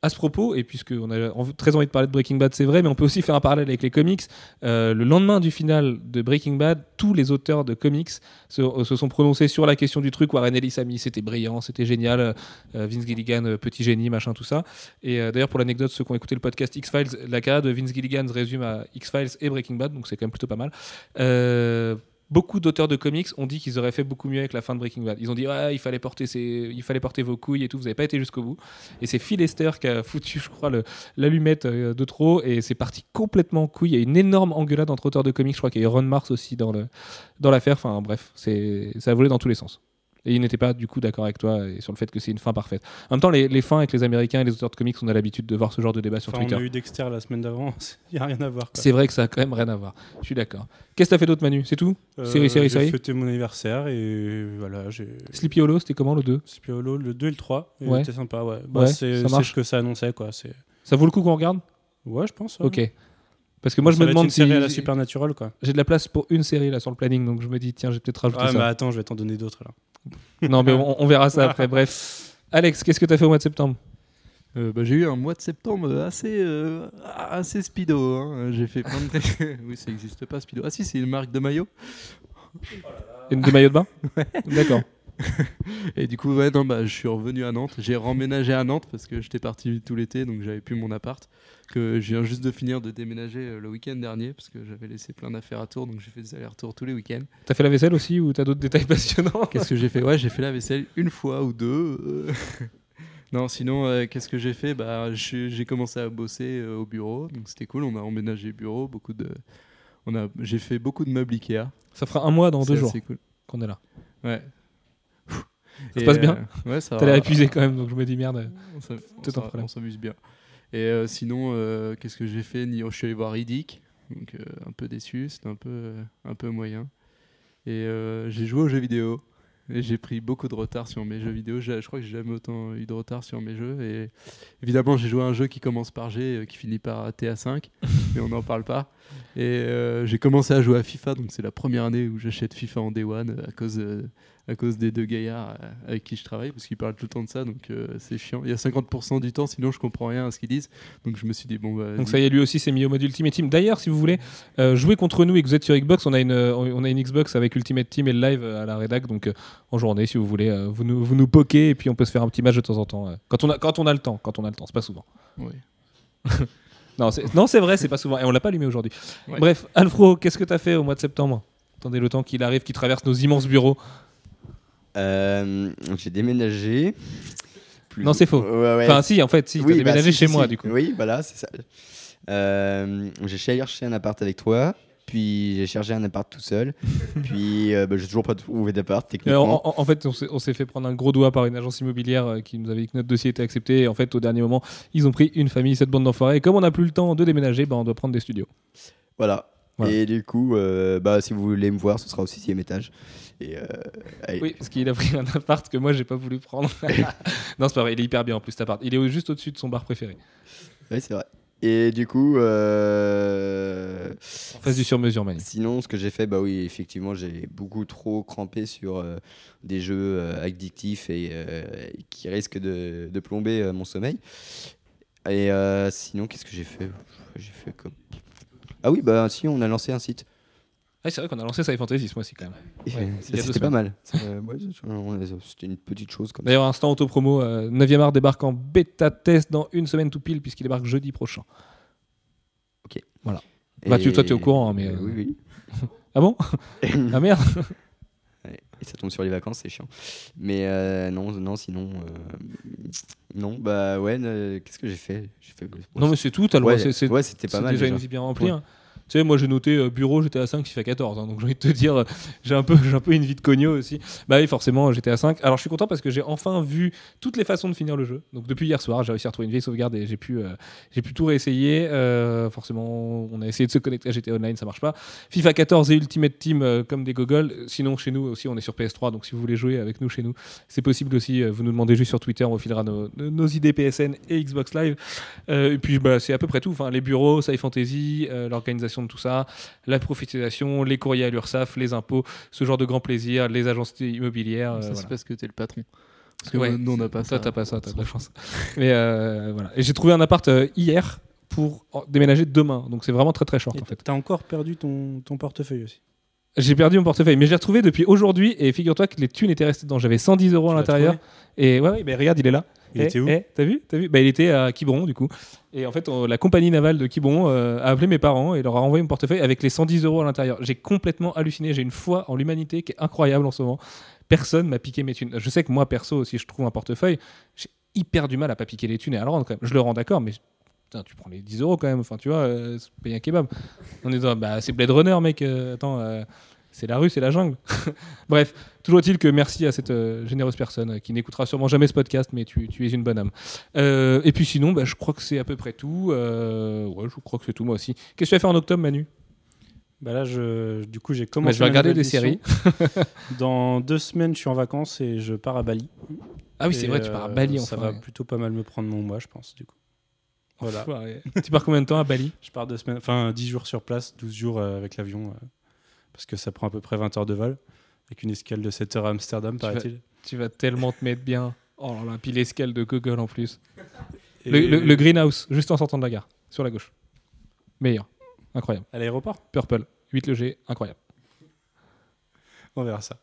À ce propos, et puisqu'on a très envie de parler de Breaking Bad, c'est vrai, mais on peut aussi faire un parallèle avec les comics. Euh, le lendemain du final de Breaking Bad, tous les auteurs de comics se, euh, se sont prononcés sur la question du truc. Warren Ellis a mis c'était brillant, c'était génial. euh, Vince Gilligan, petit génie, machin, tout ça. Et d'ailleurs, pour l'anecdote, ceux qui ont écouté le podcast X-Files, la carrière de Vince Gilligan se résume à X-Files et Breaking Bad, donc c'est quand même plutôt pas mal. Beaucoup d'auteurs de comics ont dit qu'ils auraient fait beaucoup mieux avec la fin de Breaking Bad. Ils ont dit ouais, il fallait porter vos couilles et tout. Vous n'avez pas été jusqu'au bout. Et c'est Phil Lester qui a foutu, je crois, l'allumette euh, de trop et c'est parti complètement en couille. Il y a une énorme engueulade entre auteurs de comics. Je crois qu'il y a Ron Mars aussi dans l'affaire. Enfin bref, ça a volé dans tous les sens. Et il n'était pas du coup d'accord avec toi et sur le fait que c'est une fin parfaite. En même temps, les, les fins avec les Américains et les auteurs de comics, on a l'habitude de voir ce genre de débat sur Enfin, Twitter. on a eu Dexter la semaine d'avant. Il n'y a rien à voir. C'est vrai que ça a quand même rien à voir. Je suis d'accord. Qu'est-ce que t'as fait d'autre, Manu? C'est tout? Euh, série, série, j'ai série? fêté mon anniversaire et voilà. J'ai... Sleepy Hollow, c'était comment le 2 Sleepy Hollow, le 2 et le 3. et Ouais. C'était sympa, ouais. Bah, Ouais, c'est, ce que ça annonçait, quoi. Ça vaut le coup qu'on regarde? Ouais, je pense. ouais. Ok. Parce que moi, je me demande une si série à la Supernatural, quoi. j'ai de la place pour une série là sur le planning, donc je me dis tiens, j'ai peut-être rajouté Ah, mais ça. attends, je vais t'en donner d'autres, là. Non, mais on, on verra ça après. Bref, Alex, qu'est-ce que t'as fait au mois de septembre Euh, bah, j'ai eu un mois de septembre assez, euh, assez speedo. hein. J'ai fait plein de oui, ça n'existe pas speedo. Ah si, c'est une marque de maillot. Une des maillots de bain D'accord. Et du coup, ouais, non, bah, je suis revenu à Nantes. J'ai remménagé à Nantes parce que j'étais parti tout l'été, donc j'avais plus mon appart. Que je viens juste de finir de déménager euh, le week-end dernier parce que j'avais laissé plein d'affaires à Tours, donc j'ai fait des allers-retours tous les week-ends. T'as fait la vaisselle aussi ou t'as d'autres détails passionnants? Qu'est-ce que j'ai fait? Ouais, j'ai fait la vaisselle une fois ou deux. non, sinon, euh, qu'est-ce que j'ai fait? Bah, J'ai commencé à bosser euh, au bureau, donc c'était cool. On a emménagé le bureau, beaucoup de. On a, j'ai fait beaucoup de meubles Ikea. Ça fera un mois dans deux C'est jours assez cool. qu'on est là. Ouais. Ça se passe bien Ouais, ça T'as l'air épuisé quand même, donc je me dis merde. On s'amuse bien. Et euh, sinon, euh, qu'est-ce que j'ai fait Ni- Je suis allé voir Riddick, donc euh, un peu déçu, c'était un peu, euh, un peu moyen. Et euh, j'ai joué aux jeux vidéo. Et j'ai pris beaucoup de retard sur mes jeux vidéo. J'ai- Je crois que j'ai jamais autant eu de retard sur mes jeux. Et évidemment, j'ai joué à un jeu qui commence par G, euh, qui finit par TA5, mais on n'en parle pas. Et euh, j'ai commencé à jouer à FIFA, donc c'est la première année où j'achète FIFA en Day One euh, à cause, euh, à cause des deux gaillards avec qui je travaille, parce qu'ils parlent tout le temps de ça, donc euh, c'est chiant. Il y a 50% du temps, sinon je comprends rien à ce qu'ils disent. Donc je me suis dit, bon, bah, Donc ça y est, lui aussi s'est mis au mode Ultimate Team. D'ailleurs, si vous voulez jouer contre nous et que vous êtes sur Xbox, on a une, on a une Xbox avec Ultimate Team et le live à la rédac. Donc en journée, si vous voulez, vous nous, vous nous poquez et puis on peut se faire un petit match de temps en temps. quand, on a, quand on a le temps, quand on a le temps, c'est pas souvent. oui. Non, c'est, non, c'est vrai, c'est pas souvent. Et on l'a pas allumé aujourd'hui. Ouais. Bref, Alfro, qu'est-ce que t'as fait au mois de septembre? Attendez le temps qu'il arrive, qu'il traverse nos immenses bureaux. Euh, j'ai déménagé. Plus- Non, c'est faux. Ouais, ouais. Enfin, si, en fait, si, t'as Oui, bah, déménagé si, chez si, moi, si. du coup. Oui, voilà, c'est ça. Euh, j'ai cherché un appart avec toi. Puis j'ai cherché un appart tout seul, puis euh, bah, j'ai toujours pas trouvé d'appart techniquement. en, en- en fait, on s'est- fait prendre un gros doigt par une agence immobilière euh, qui nous avait dit que notre dossier était accepté. Et en fait, au dernier moment, ils ont pris une famille, cette bande d'enfoirés. Et comme on n'a plus le temps de déménager, bah, on doit prendre des studios. Voilà. Voilà. Et du coup, euh, bah, si vous voulez me voir, ce sera au sixième étage. Et euh. Oui, parce qu'il a pris un appart que moi, j'ai pas voulu prendre. non, c'est pas vrai, il est hyper bien en plus, cet appart. Il est juste au-dessus de son bar préféré, Ouais, c'est vrai. Et du coup, euh, en face du sur-mesure, Manu. sinon, ce que j'ai fait, bah oui, effectivement, j'ai beaucoup trop crampé sur euh, des jeux euh, addictifs et euh, qui risquent de, de plomber mon sommeil. Et sinon, qu'est-ce que j'ai fait? J'ai fait comme. Ah oui, bah si, on a lancé un site. Ah, c'est vrai qu'on a lancé Sci Fantasy ce mois-ci quand même. Ouais, C'était pas mal. Euh, ouais, C'était une petite chose comme. D'ailleurs, instant auto-promo, euh, 9e art débarque en bêta test dans une semaine tout pile, puisqu'il débarque jeudi prochain. Bah, tu- toi, t'es au courant, hein, mais, euh, Oui, oui. Ah bon? Ah merde Et ça tombe sur les vacances, c'est chiant. Mais euh, non, non, sinon. euh, non, bah ouais, euh, qu'est-ce que j'ai fait? J'ai fait. Non, mais c'est tout, t'as le droit, ouais, ouais, c'était pas mal. déjà déjà. une vie bien remplie. Hein. Moi j'ai noté euh, bureau, j'étais à 5, il fait 14. hein, donc j'ai envie de te dire, euh, j'ai un, peu, un peu une vie de cogno aussi. Bah oui, forcément, j'étais à 5. Alors je suis content parce que j'ai enfin vu toutes les façons de finir le jeu. Donc depuis hier soir, j'ai réussi à retrouver une vieille sauvegarde et j'ai pu, euh, pu tout réessayer. Euh, forcément, on a essayé de se connecter à GTA Online, ça marche pas. FIFA 14 et Ultimate Team euh, comme des gogoles. Sinon, chez nous aussi, on est sur PS3. Donc si vous voulez jouer avec nous chez nous, c'est possible aussi. Euh, Vous nous demandez juste sur Twitter, on filera nos, nos idées PSN et Xbox Live. Euh, et puis bah, c'est à peu près tout. Enfin, les bureaux, Sci Fantasy, euh, l'organisation de tout ça, la prophétisation, les courriers à l'URSSAF, les impôts, ce genre de grand plaisir, les agences immobilières. euh, ça, voilà. c'est parce que t'es le patron. Parce que Ouais, nous, on n'a pas Toi, ça. t'as pas ça, t'as de la chance. Mais euh, voilà. Et j'ai trouvé un appart euh, hier pour déménager demain. Donc c'est vraiment très très short Et en fait. T'as encore perdu ton, ton portefeuille aussi. J'ai perdu mon portefeuille, mais je l'ai retrouvé depuis aujourd'hui. Et figure-toi que les thunes étaient restées dedans. J'avais 110 euros à Tu l'intérieur. Et ouais, ouais, bah, regarde, il est là. Il Eh, était où eh, T'as vu, T'as vu? Bah, Il était à Quiberon du coup. Et en fait, la compagnie navale de Quiberon euh, a appelé mes parents et leur a renvoyé mon portefeuille avec les 110 euros à l'intérieur. J'ai complètement halluciné. J'ai une foi en l'humanité qui est incroyable en ce moment. Personne m'a piqué mes thunes. Je sais que moi, perso, si je trouve un portefeuille, j'ai hyper du mal à pas piquer les thunes et à le rendre quand même. Je le rends d'accord, mais putain, tu prends les 10 euros quand même. Enfin, tu vois, euh, payer un kebab. On est dans, bah, c'est Blade Runner, mec. euh, attends. euh, c'est la rue, c'est la jungle. Bref, toujours est-il que merci à cette euh, généreuse personne euh, qui n'écoutera sûrement jamais ce podcast, mais tu, tu es une bonne âme. Euh, et puis sinon, bah, je crois que c'est à peu près tout. Euh, ouais, je crois que c'est tout moi aussi. Qu'est-ce que tu vas faire en octobre, Manu? Bah là, je, du coup, j'ai Bah, commencé. Je vais regarder des séries. Dans deux semaines, je suis en vacances et je pars à Bali. Ah oui, c'est vrai, tu pars à Bali Ça enfin. va plutôt pas mal me prendre mon mois, je pense, du coup. Voilà. Tu pars combien de temps à Bali? Je pars deux semaines, enfin 10 jours sur place, 12 jours avec l'avion, parce que ça prend à peu près 20 heures de vol, avec une escale de 7 heures à Amsterdam, paraît-il. Tu vas tellement te mettre bien. Oh là là, puis l'escale de Google en plus. Le, le- le greenhouse, juste en sortant de la gare, sur la gauche. Meilleur. Incroyable. À l'aéroport? Purple, 8 le G, incroyable. On verra ça.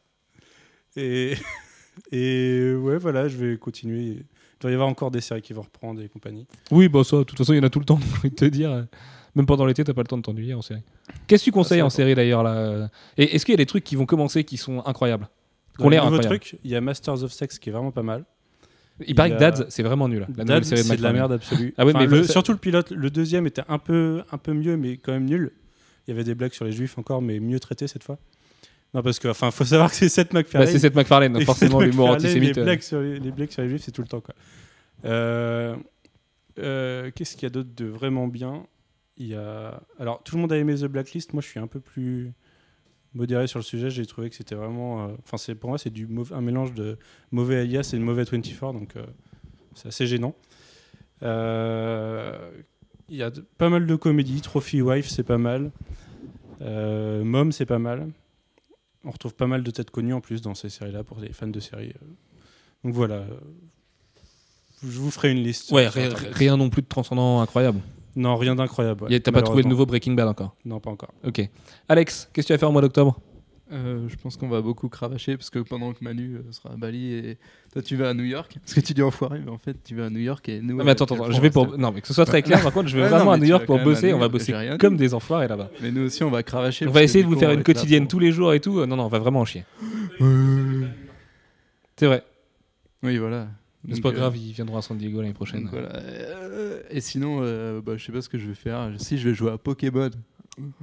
Et, et ouais, voilà, je vais continuer. Il doit y avoir encore des séries qui vont reprendre et compagnie. Oui, bah ça, de toute façon, il y en a tout le temps, j'ai envie de te dire. Même pendant l'été, t'as pas le temps de t'ennuyer en série. Qu'est-ce que tu conseilles ça, en série d'ailleurs là euh Et est-ce qu'il y a des trucs qui vont commencer qui sont incroyables les l'air incroyables trucs, il y a Masters of Sex qui est vraiment pas mal. Il paraît il que y a- Dads, c'est vraiment nul. La Dad, nouvelle série de c'est de la merde absolue. Ah ouais, Enfin, mais le- surtout le pilote, le deuxième était un peu, un peu mieux, mais quand même nul. Il y avait des blagues sur les juifs encore, mais mieux traité cette fois. Non, parce que, enfin, faut savoir que c'est Seth Bah, MacFarlane. c'est cette McFarlane, Et forcément Seth l'humour MacFarlane, antisémite. Les euh. blagues, sur les, les blagues sur les juifs, c'est tout le temps, quoi. Euh, euh, Qu'est-ce qu'il y a d'autre de vraiment bien? Alors, tout le monde a aimé The Blacklist. Moi, je suis un peu plus modéré sur le sujet. J'ai trouvé que c'était vraiment... euh, Enfin, pour moi, c'est du un mélange de mauvais Alias et de mauvais 24, donc euh, c'est assez gênant. Euh, Il y a pas mal de comédies. Trophy Wife, c'est pas mal. Mom, c'est pas mal. On retrouve pas mal de têtes connues en plus dans ces séries-là pour les fans de séries. Donc voilà. Je vous ferai une liste. Ouais, rien non plus de transcendant incroyable. Non, rien d'incroyable. ouais, T'as pas trouvé de malheureusement. nouveau Breaking Bad encore Non, pas encore. Ok. Alex, qu'est-ce que tu vas faire au mois d'octobre Euh, je pense qu'on va beaucoup cravacher parce que pendant que Manu euh, sera à Bali et toi tu vas à New York. Parce que tu dis enfoiré, mais en fait tu vas à New York et nous. Non, mais attends, avec attends, je vais pour. Non, mais que ce soit très clair, par contre, je vais Ouais, vraiment non, à New York pour bosser. On va bosser comme dit. des enfoirés là-bas. Mais nous aussi on va cravacher. On va essayer de vous coup, faire une quotidienne pour- tous les jours et tout. Euh, Non, non, on va vraiment en chier. C'est vrai. Oui, voilà. Mais C'est pas euh, grave, ils viendront à San Diego l'année prochaine. donc voilà. Euh, Et sinon, euh, bah, je sais pas ce que je vais faire. Si je vais jouer à Pokémon.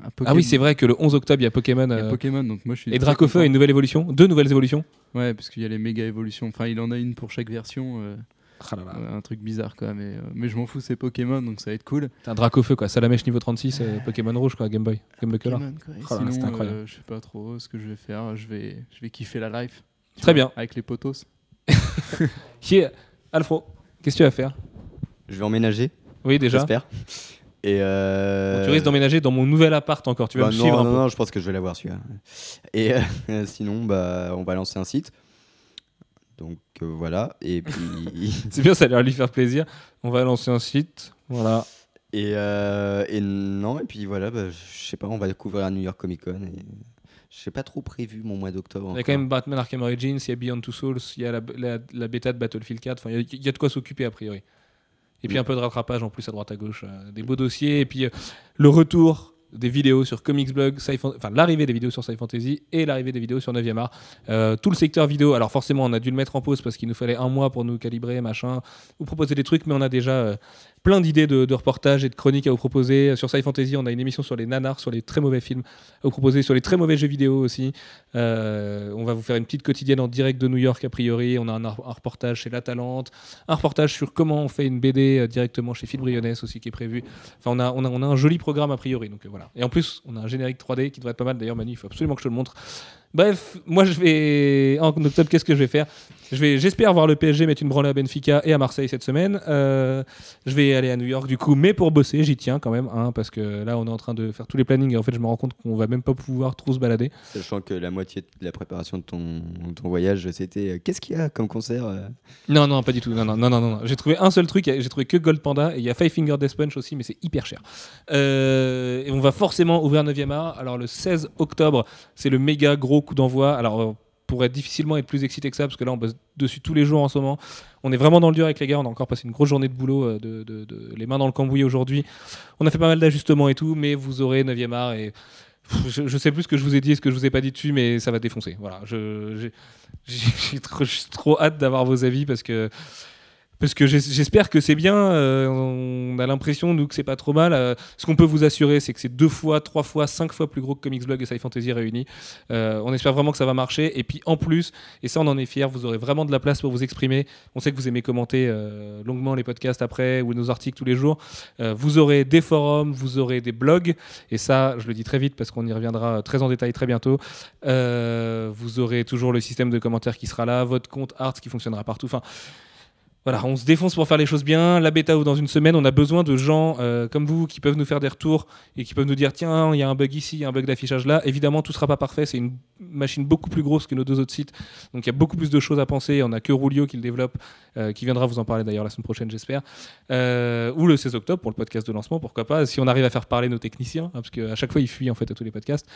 à Ah oui, c'est vrai que le 11 octobre, il y a Pokémon. Il y a Pokémon, donc moi je suis. et Dracofeu a une nouvelle évolution, deux nouvelles évolutions. Ouais, parce qu'il y a les méga évolutions. Enfin, il en a une pour chaque version. Ah là là. un truc bizarre quoi, mais, euh, mais je m'en fous, c'est Pokémon donc ça va être cool. T'as un Dracofeu quoi, Salamèche niveau 36, euh, Pokémon rouge quoi, Game Boy, Game Boy Color. Oh sinon, euh, je sais pas trop ce que je vais faire. Je vais, je vais kiffer la life. Très vois, bien. Avec les potos. Qui est Alfro Qu'est-ce que tu vas faire? Je vais emménager, Oui déjà. j'espère. Et euh... Bon, tu risques d'emménager dans mon nouvel appart encore. Tu vas bah, me non, suivre un non, peu. non, je pense que je vais l'avoir celui-là. Et euh, sinon, bah, on va lancer un site. Donc euh, voilà. Et puis. C'est bien, ça a l'air de lui faire plaisir. On va lancer un site. Voilà. et, et non, et puis voilà, bah, je sais pas, on va découvrir à New York Comic Con. Et... Je sais pas trop prévu mon mois d'octobre. Il y a quand même Batman Arkham Origins, il y a Beyond Two Souls, il y a la, la- la bêta de Battlefield 4. Enfin, il y a- il y, a de quoi s'occuper a priori. Et puis un peu de rattrapage en plus à droite à gauche, euh, des beaux dossiers. Et puis euh, le retour des vidéos sur Comics Blog, enfin l'arrivée des vidéos sur Sci Fantasy et l'arrivée des vidéos sur 9e art. Euh, tout le secteur vidéo, alors forcément on a dû le mettre en pause parce qu'il nous fallait un mois pour nous calibrer, machin, vous proposer des trucs, mais on a déjà euh, plein d'idées de, reportages et de chroniques à vous proposer. Sur Sci Fantasy, on a une émission sur les nanars, sur les très mauvais films à vous proposer, sur les très mauvais jeux vidéo aussi. Euh, on va vous faire une petite quotidienne en direct de New York a priori. On a un, reportage chez La Talente, un reportage sur comment on fait une BD euh, directement chez Phil Brionnes aussi qui est prévu. Enfin, on a, on a, on a un joli programme a priori. Donc euh, Et en plus, on a un générique 3D qui devrait être pas mal. D'ailleurs, Manu, il faut absolument que je te le montre. Bref, moi je vais en octobre, qu'est-ce que je vais faire? Je vais, j'espère voir le PSG mettre une branlée à Benfica et à Marseille cette semaine. Euh, je vais aller à New York du coup, mais pour bosser, j'y tiens quand même, hein, parce que là on est en train de faire tous les plannings et en fait je me rends compte qu'on va même pas pouvoir trop se balader. Sachant que la moitié de la préparation de ton, ton voyage, c'était euh, qu'est-ce qu'il y a comme concert euh? Non, non, pas du tout. Non, non, non, non, non. J'ai trouvé un seul truc. J'ai trouvé que Gold Panda et il y a Five Finger Death Punch aussi, mais c'est hyper cher. Et on va forcément ouvrir 9e art. Alors le 16 octobre, c'est le méga gros coup d'envoi. Alors euh, pour être difficilement être plus excité que ça, parce que là on bosse dessus tous les jours en ce moment. On est vraiment dans le dur avec les gars. On a encore passé une grosse journée de boulot, euh, de, les mains dans le cambouis aujourd'hui. On a fait pas mal d'ajustements et tout, mais vous aurez 9e art et je, sais plus ce que je vous ai dit et ce que je vous ai pas dit dessus, mais ça va défoncer. Voilà, j'ai- trop, trop hâte d'avoir vos avis parce que parce que j'es- j'espère que c'est bien. euh, on a l'impression nous que c'est pas trop mal. Euh, ce qu'on peut vous assurer, c'est que c'est deux fois, trois fois, cinq fois plus gros que Comics Blog et Sci Fantasy réunis. Euh, on espère vraiment que ça va marcher. Et puis en plus, et ça on en est fiers, vous aurez vraiment de la place pour vous exprimer. On sait que vous aimez commenter longuement les podcasts après ou nos articles tous les jours. Vous aurez des forums, vous aurez des blogs. Et ça, je le dis très vite parce qu'on y reviendra très en détail très bientôt. Vous aurez toujours le système de commentaires qui sera là, votre compte Arts qui fonctionnera partout. Enfin, voilà, on se défonce pour faire les choses bien. La bêta ouvre dans une semaine. On a besoin de gens euh, comme vous qui peuvent nous faire des retours et qui peuvent nous dire tiens, il y a un bug ici, il y a un bug d'affichage là. Évidemment, tout sera pas parfait. C'est une machine beaucoup plus grosse que nos deux autres sites. Donc il y a beaucoup plus de choses à penser. On a que Rulio qui le développe, euh, qui viendra vous en parler d'ailleurs la semaine prochaine, j'espère. Euh, ou le 16 octobre pour le podcast de lancement, pourquoi pas. Si on arrive à faire parler nos techniciens, hein, parce qu'à chaque fois ils fuient en fait à tous les podcasts.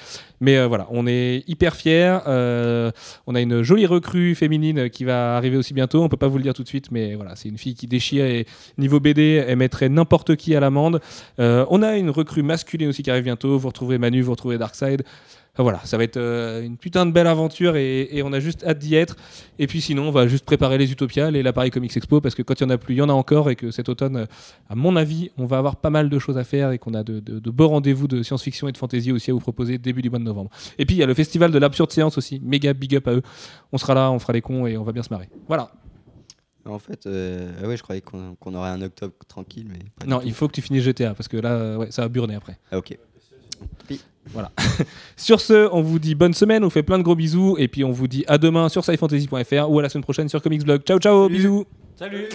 Mais voilà, on est hyper fiers. On a une jolie recrue féminine qui va arriver aussi bientôt. On peut pas vous le dire tout de suite, mais voilà, c'est une fille qui déchire et niveau BD, elle mettrait n'importe qui à l'amende. Euh, on a une recrue masculine aussi qui arrive bientôt. Vous retrouverez Manu, vous retrouverez Darkseid. Voilà, ça va être euh, une putain de belle aventure et, on a juste hâte d'y être. Et puis sinon, on va juste préparer les Utopias et la Paris Comics Expo parce que quand il y en a plus, il y en a encore et que cet automne, euh, à mon avis, on va avoir pas mal de choses à faire et qu'on a de, de- de beaux rendez-vous de science-fiction et de fantasy aussi à vous proposer début du mois de novembre. Et puis il y a le festival de l'absurde séance aussi, méga big up à eux. On sera là, on fera les cons et on va bien se marrer. Voilà. En fait, euh, ah ouais, je croyais qu'on aurait un octobre tranquille, mais pas Non, il faut que tu finisses GTA parce que là, euh, ouais, ça va burner après. Ah, ok. Sur ce, on vous dit bonne semaine, on vous fait plein de gros bisous et puis on vous dit à demain sur scifantasy.fr ou à la semaine prochaine sur Comics Blog. Ciao ciao, Salut. bisous. Salut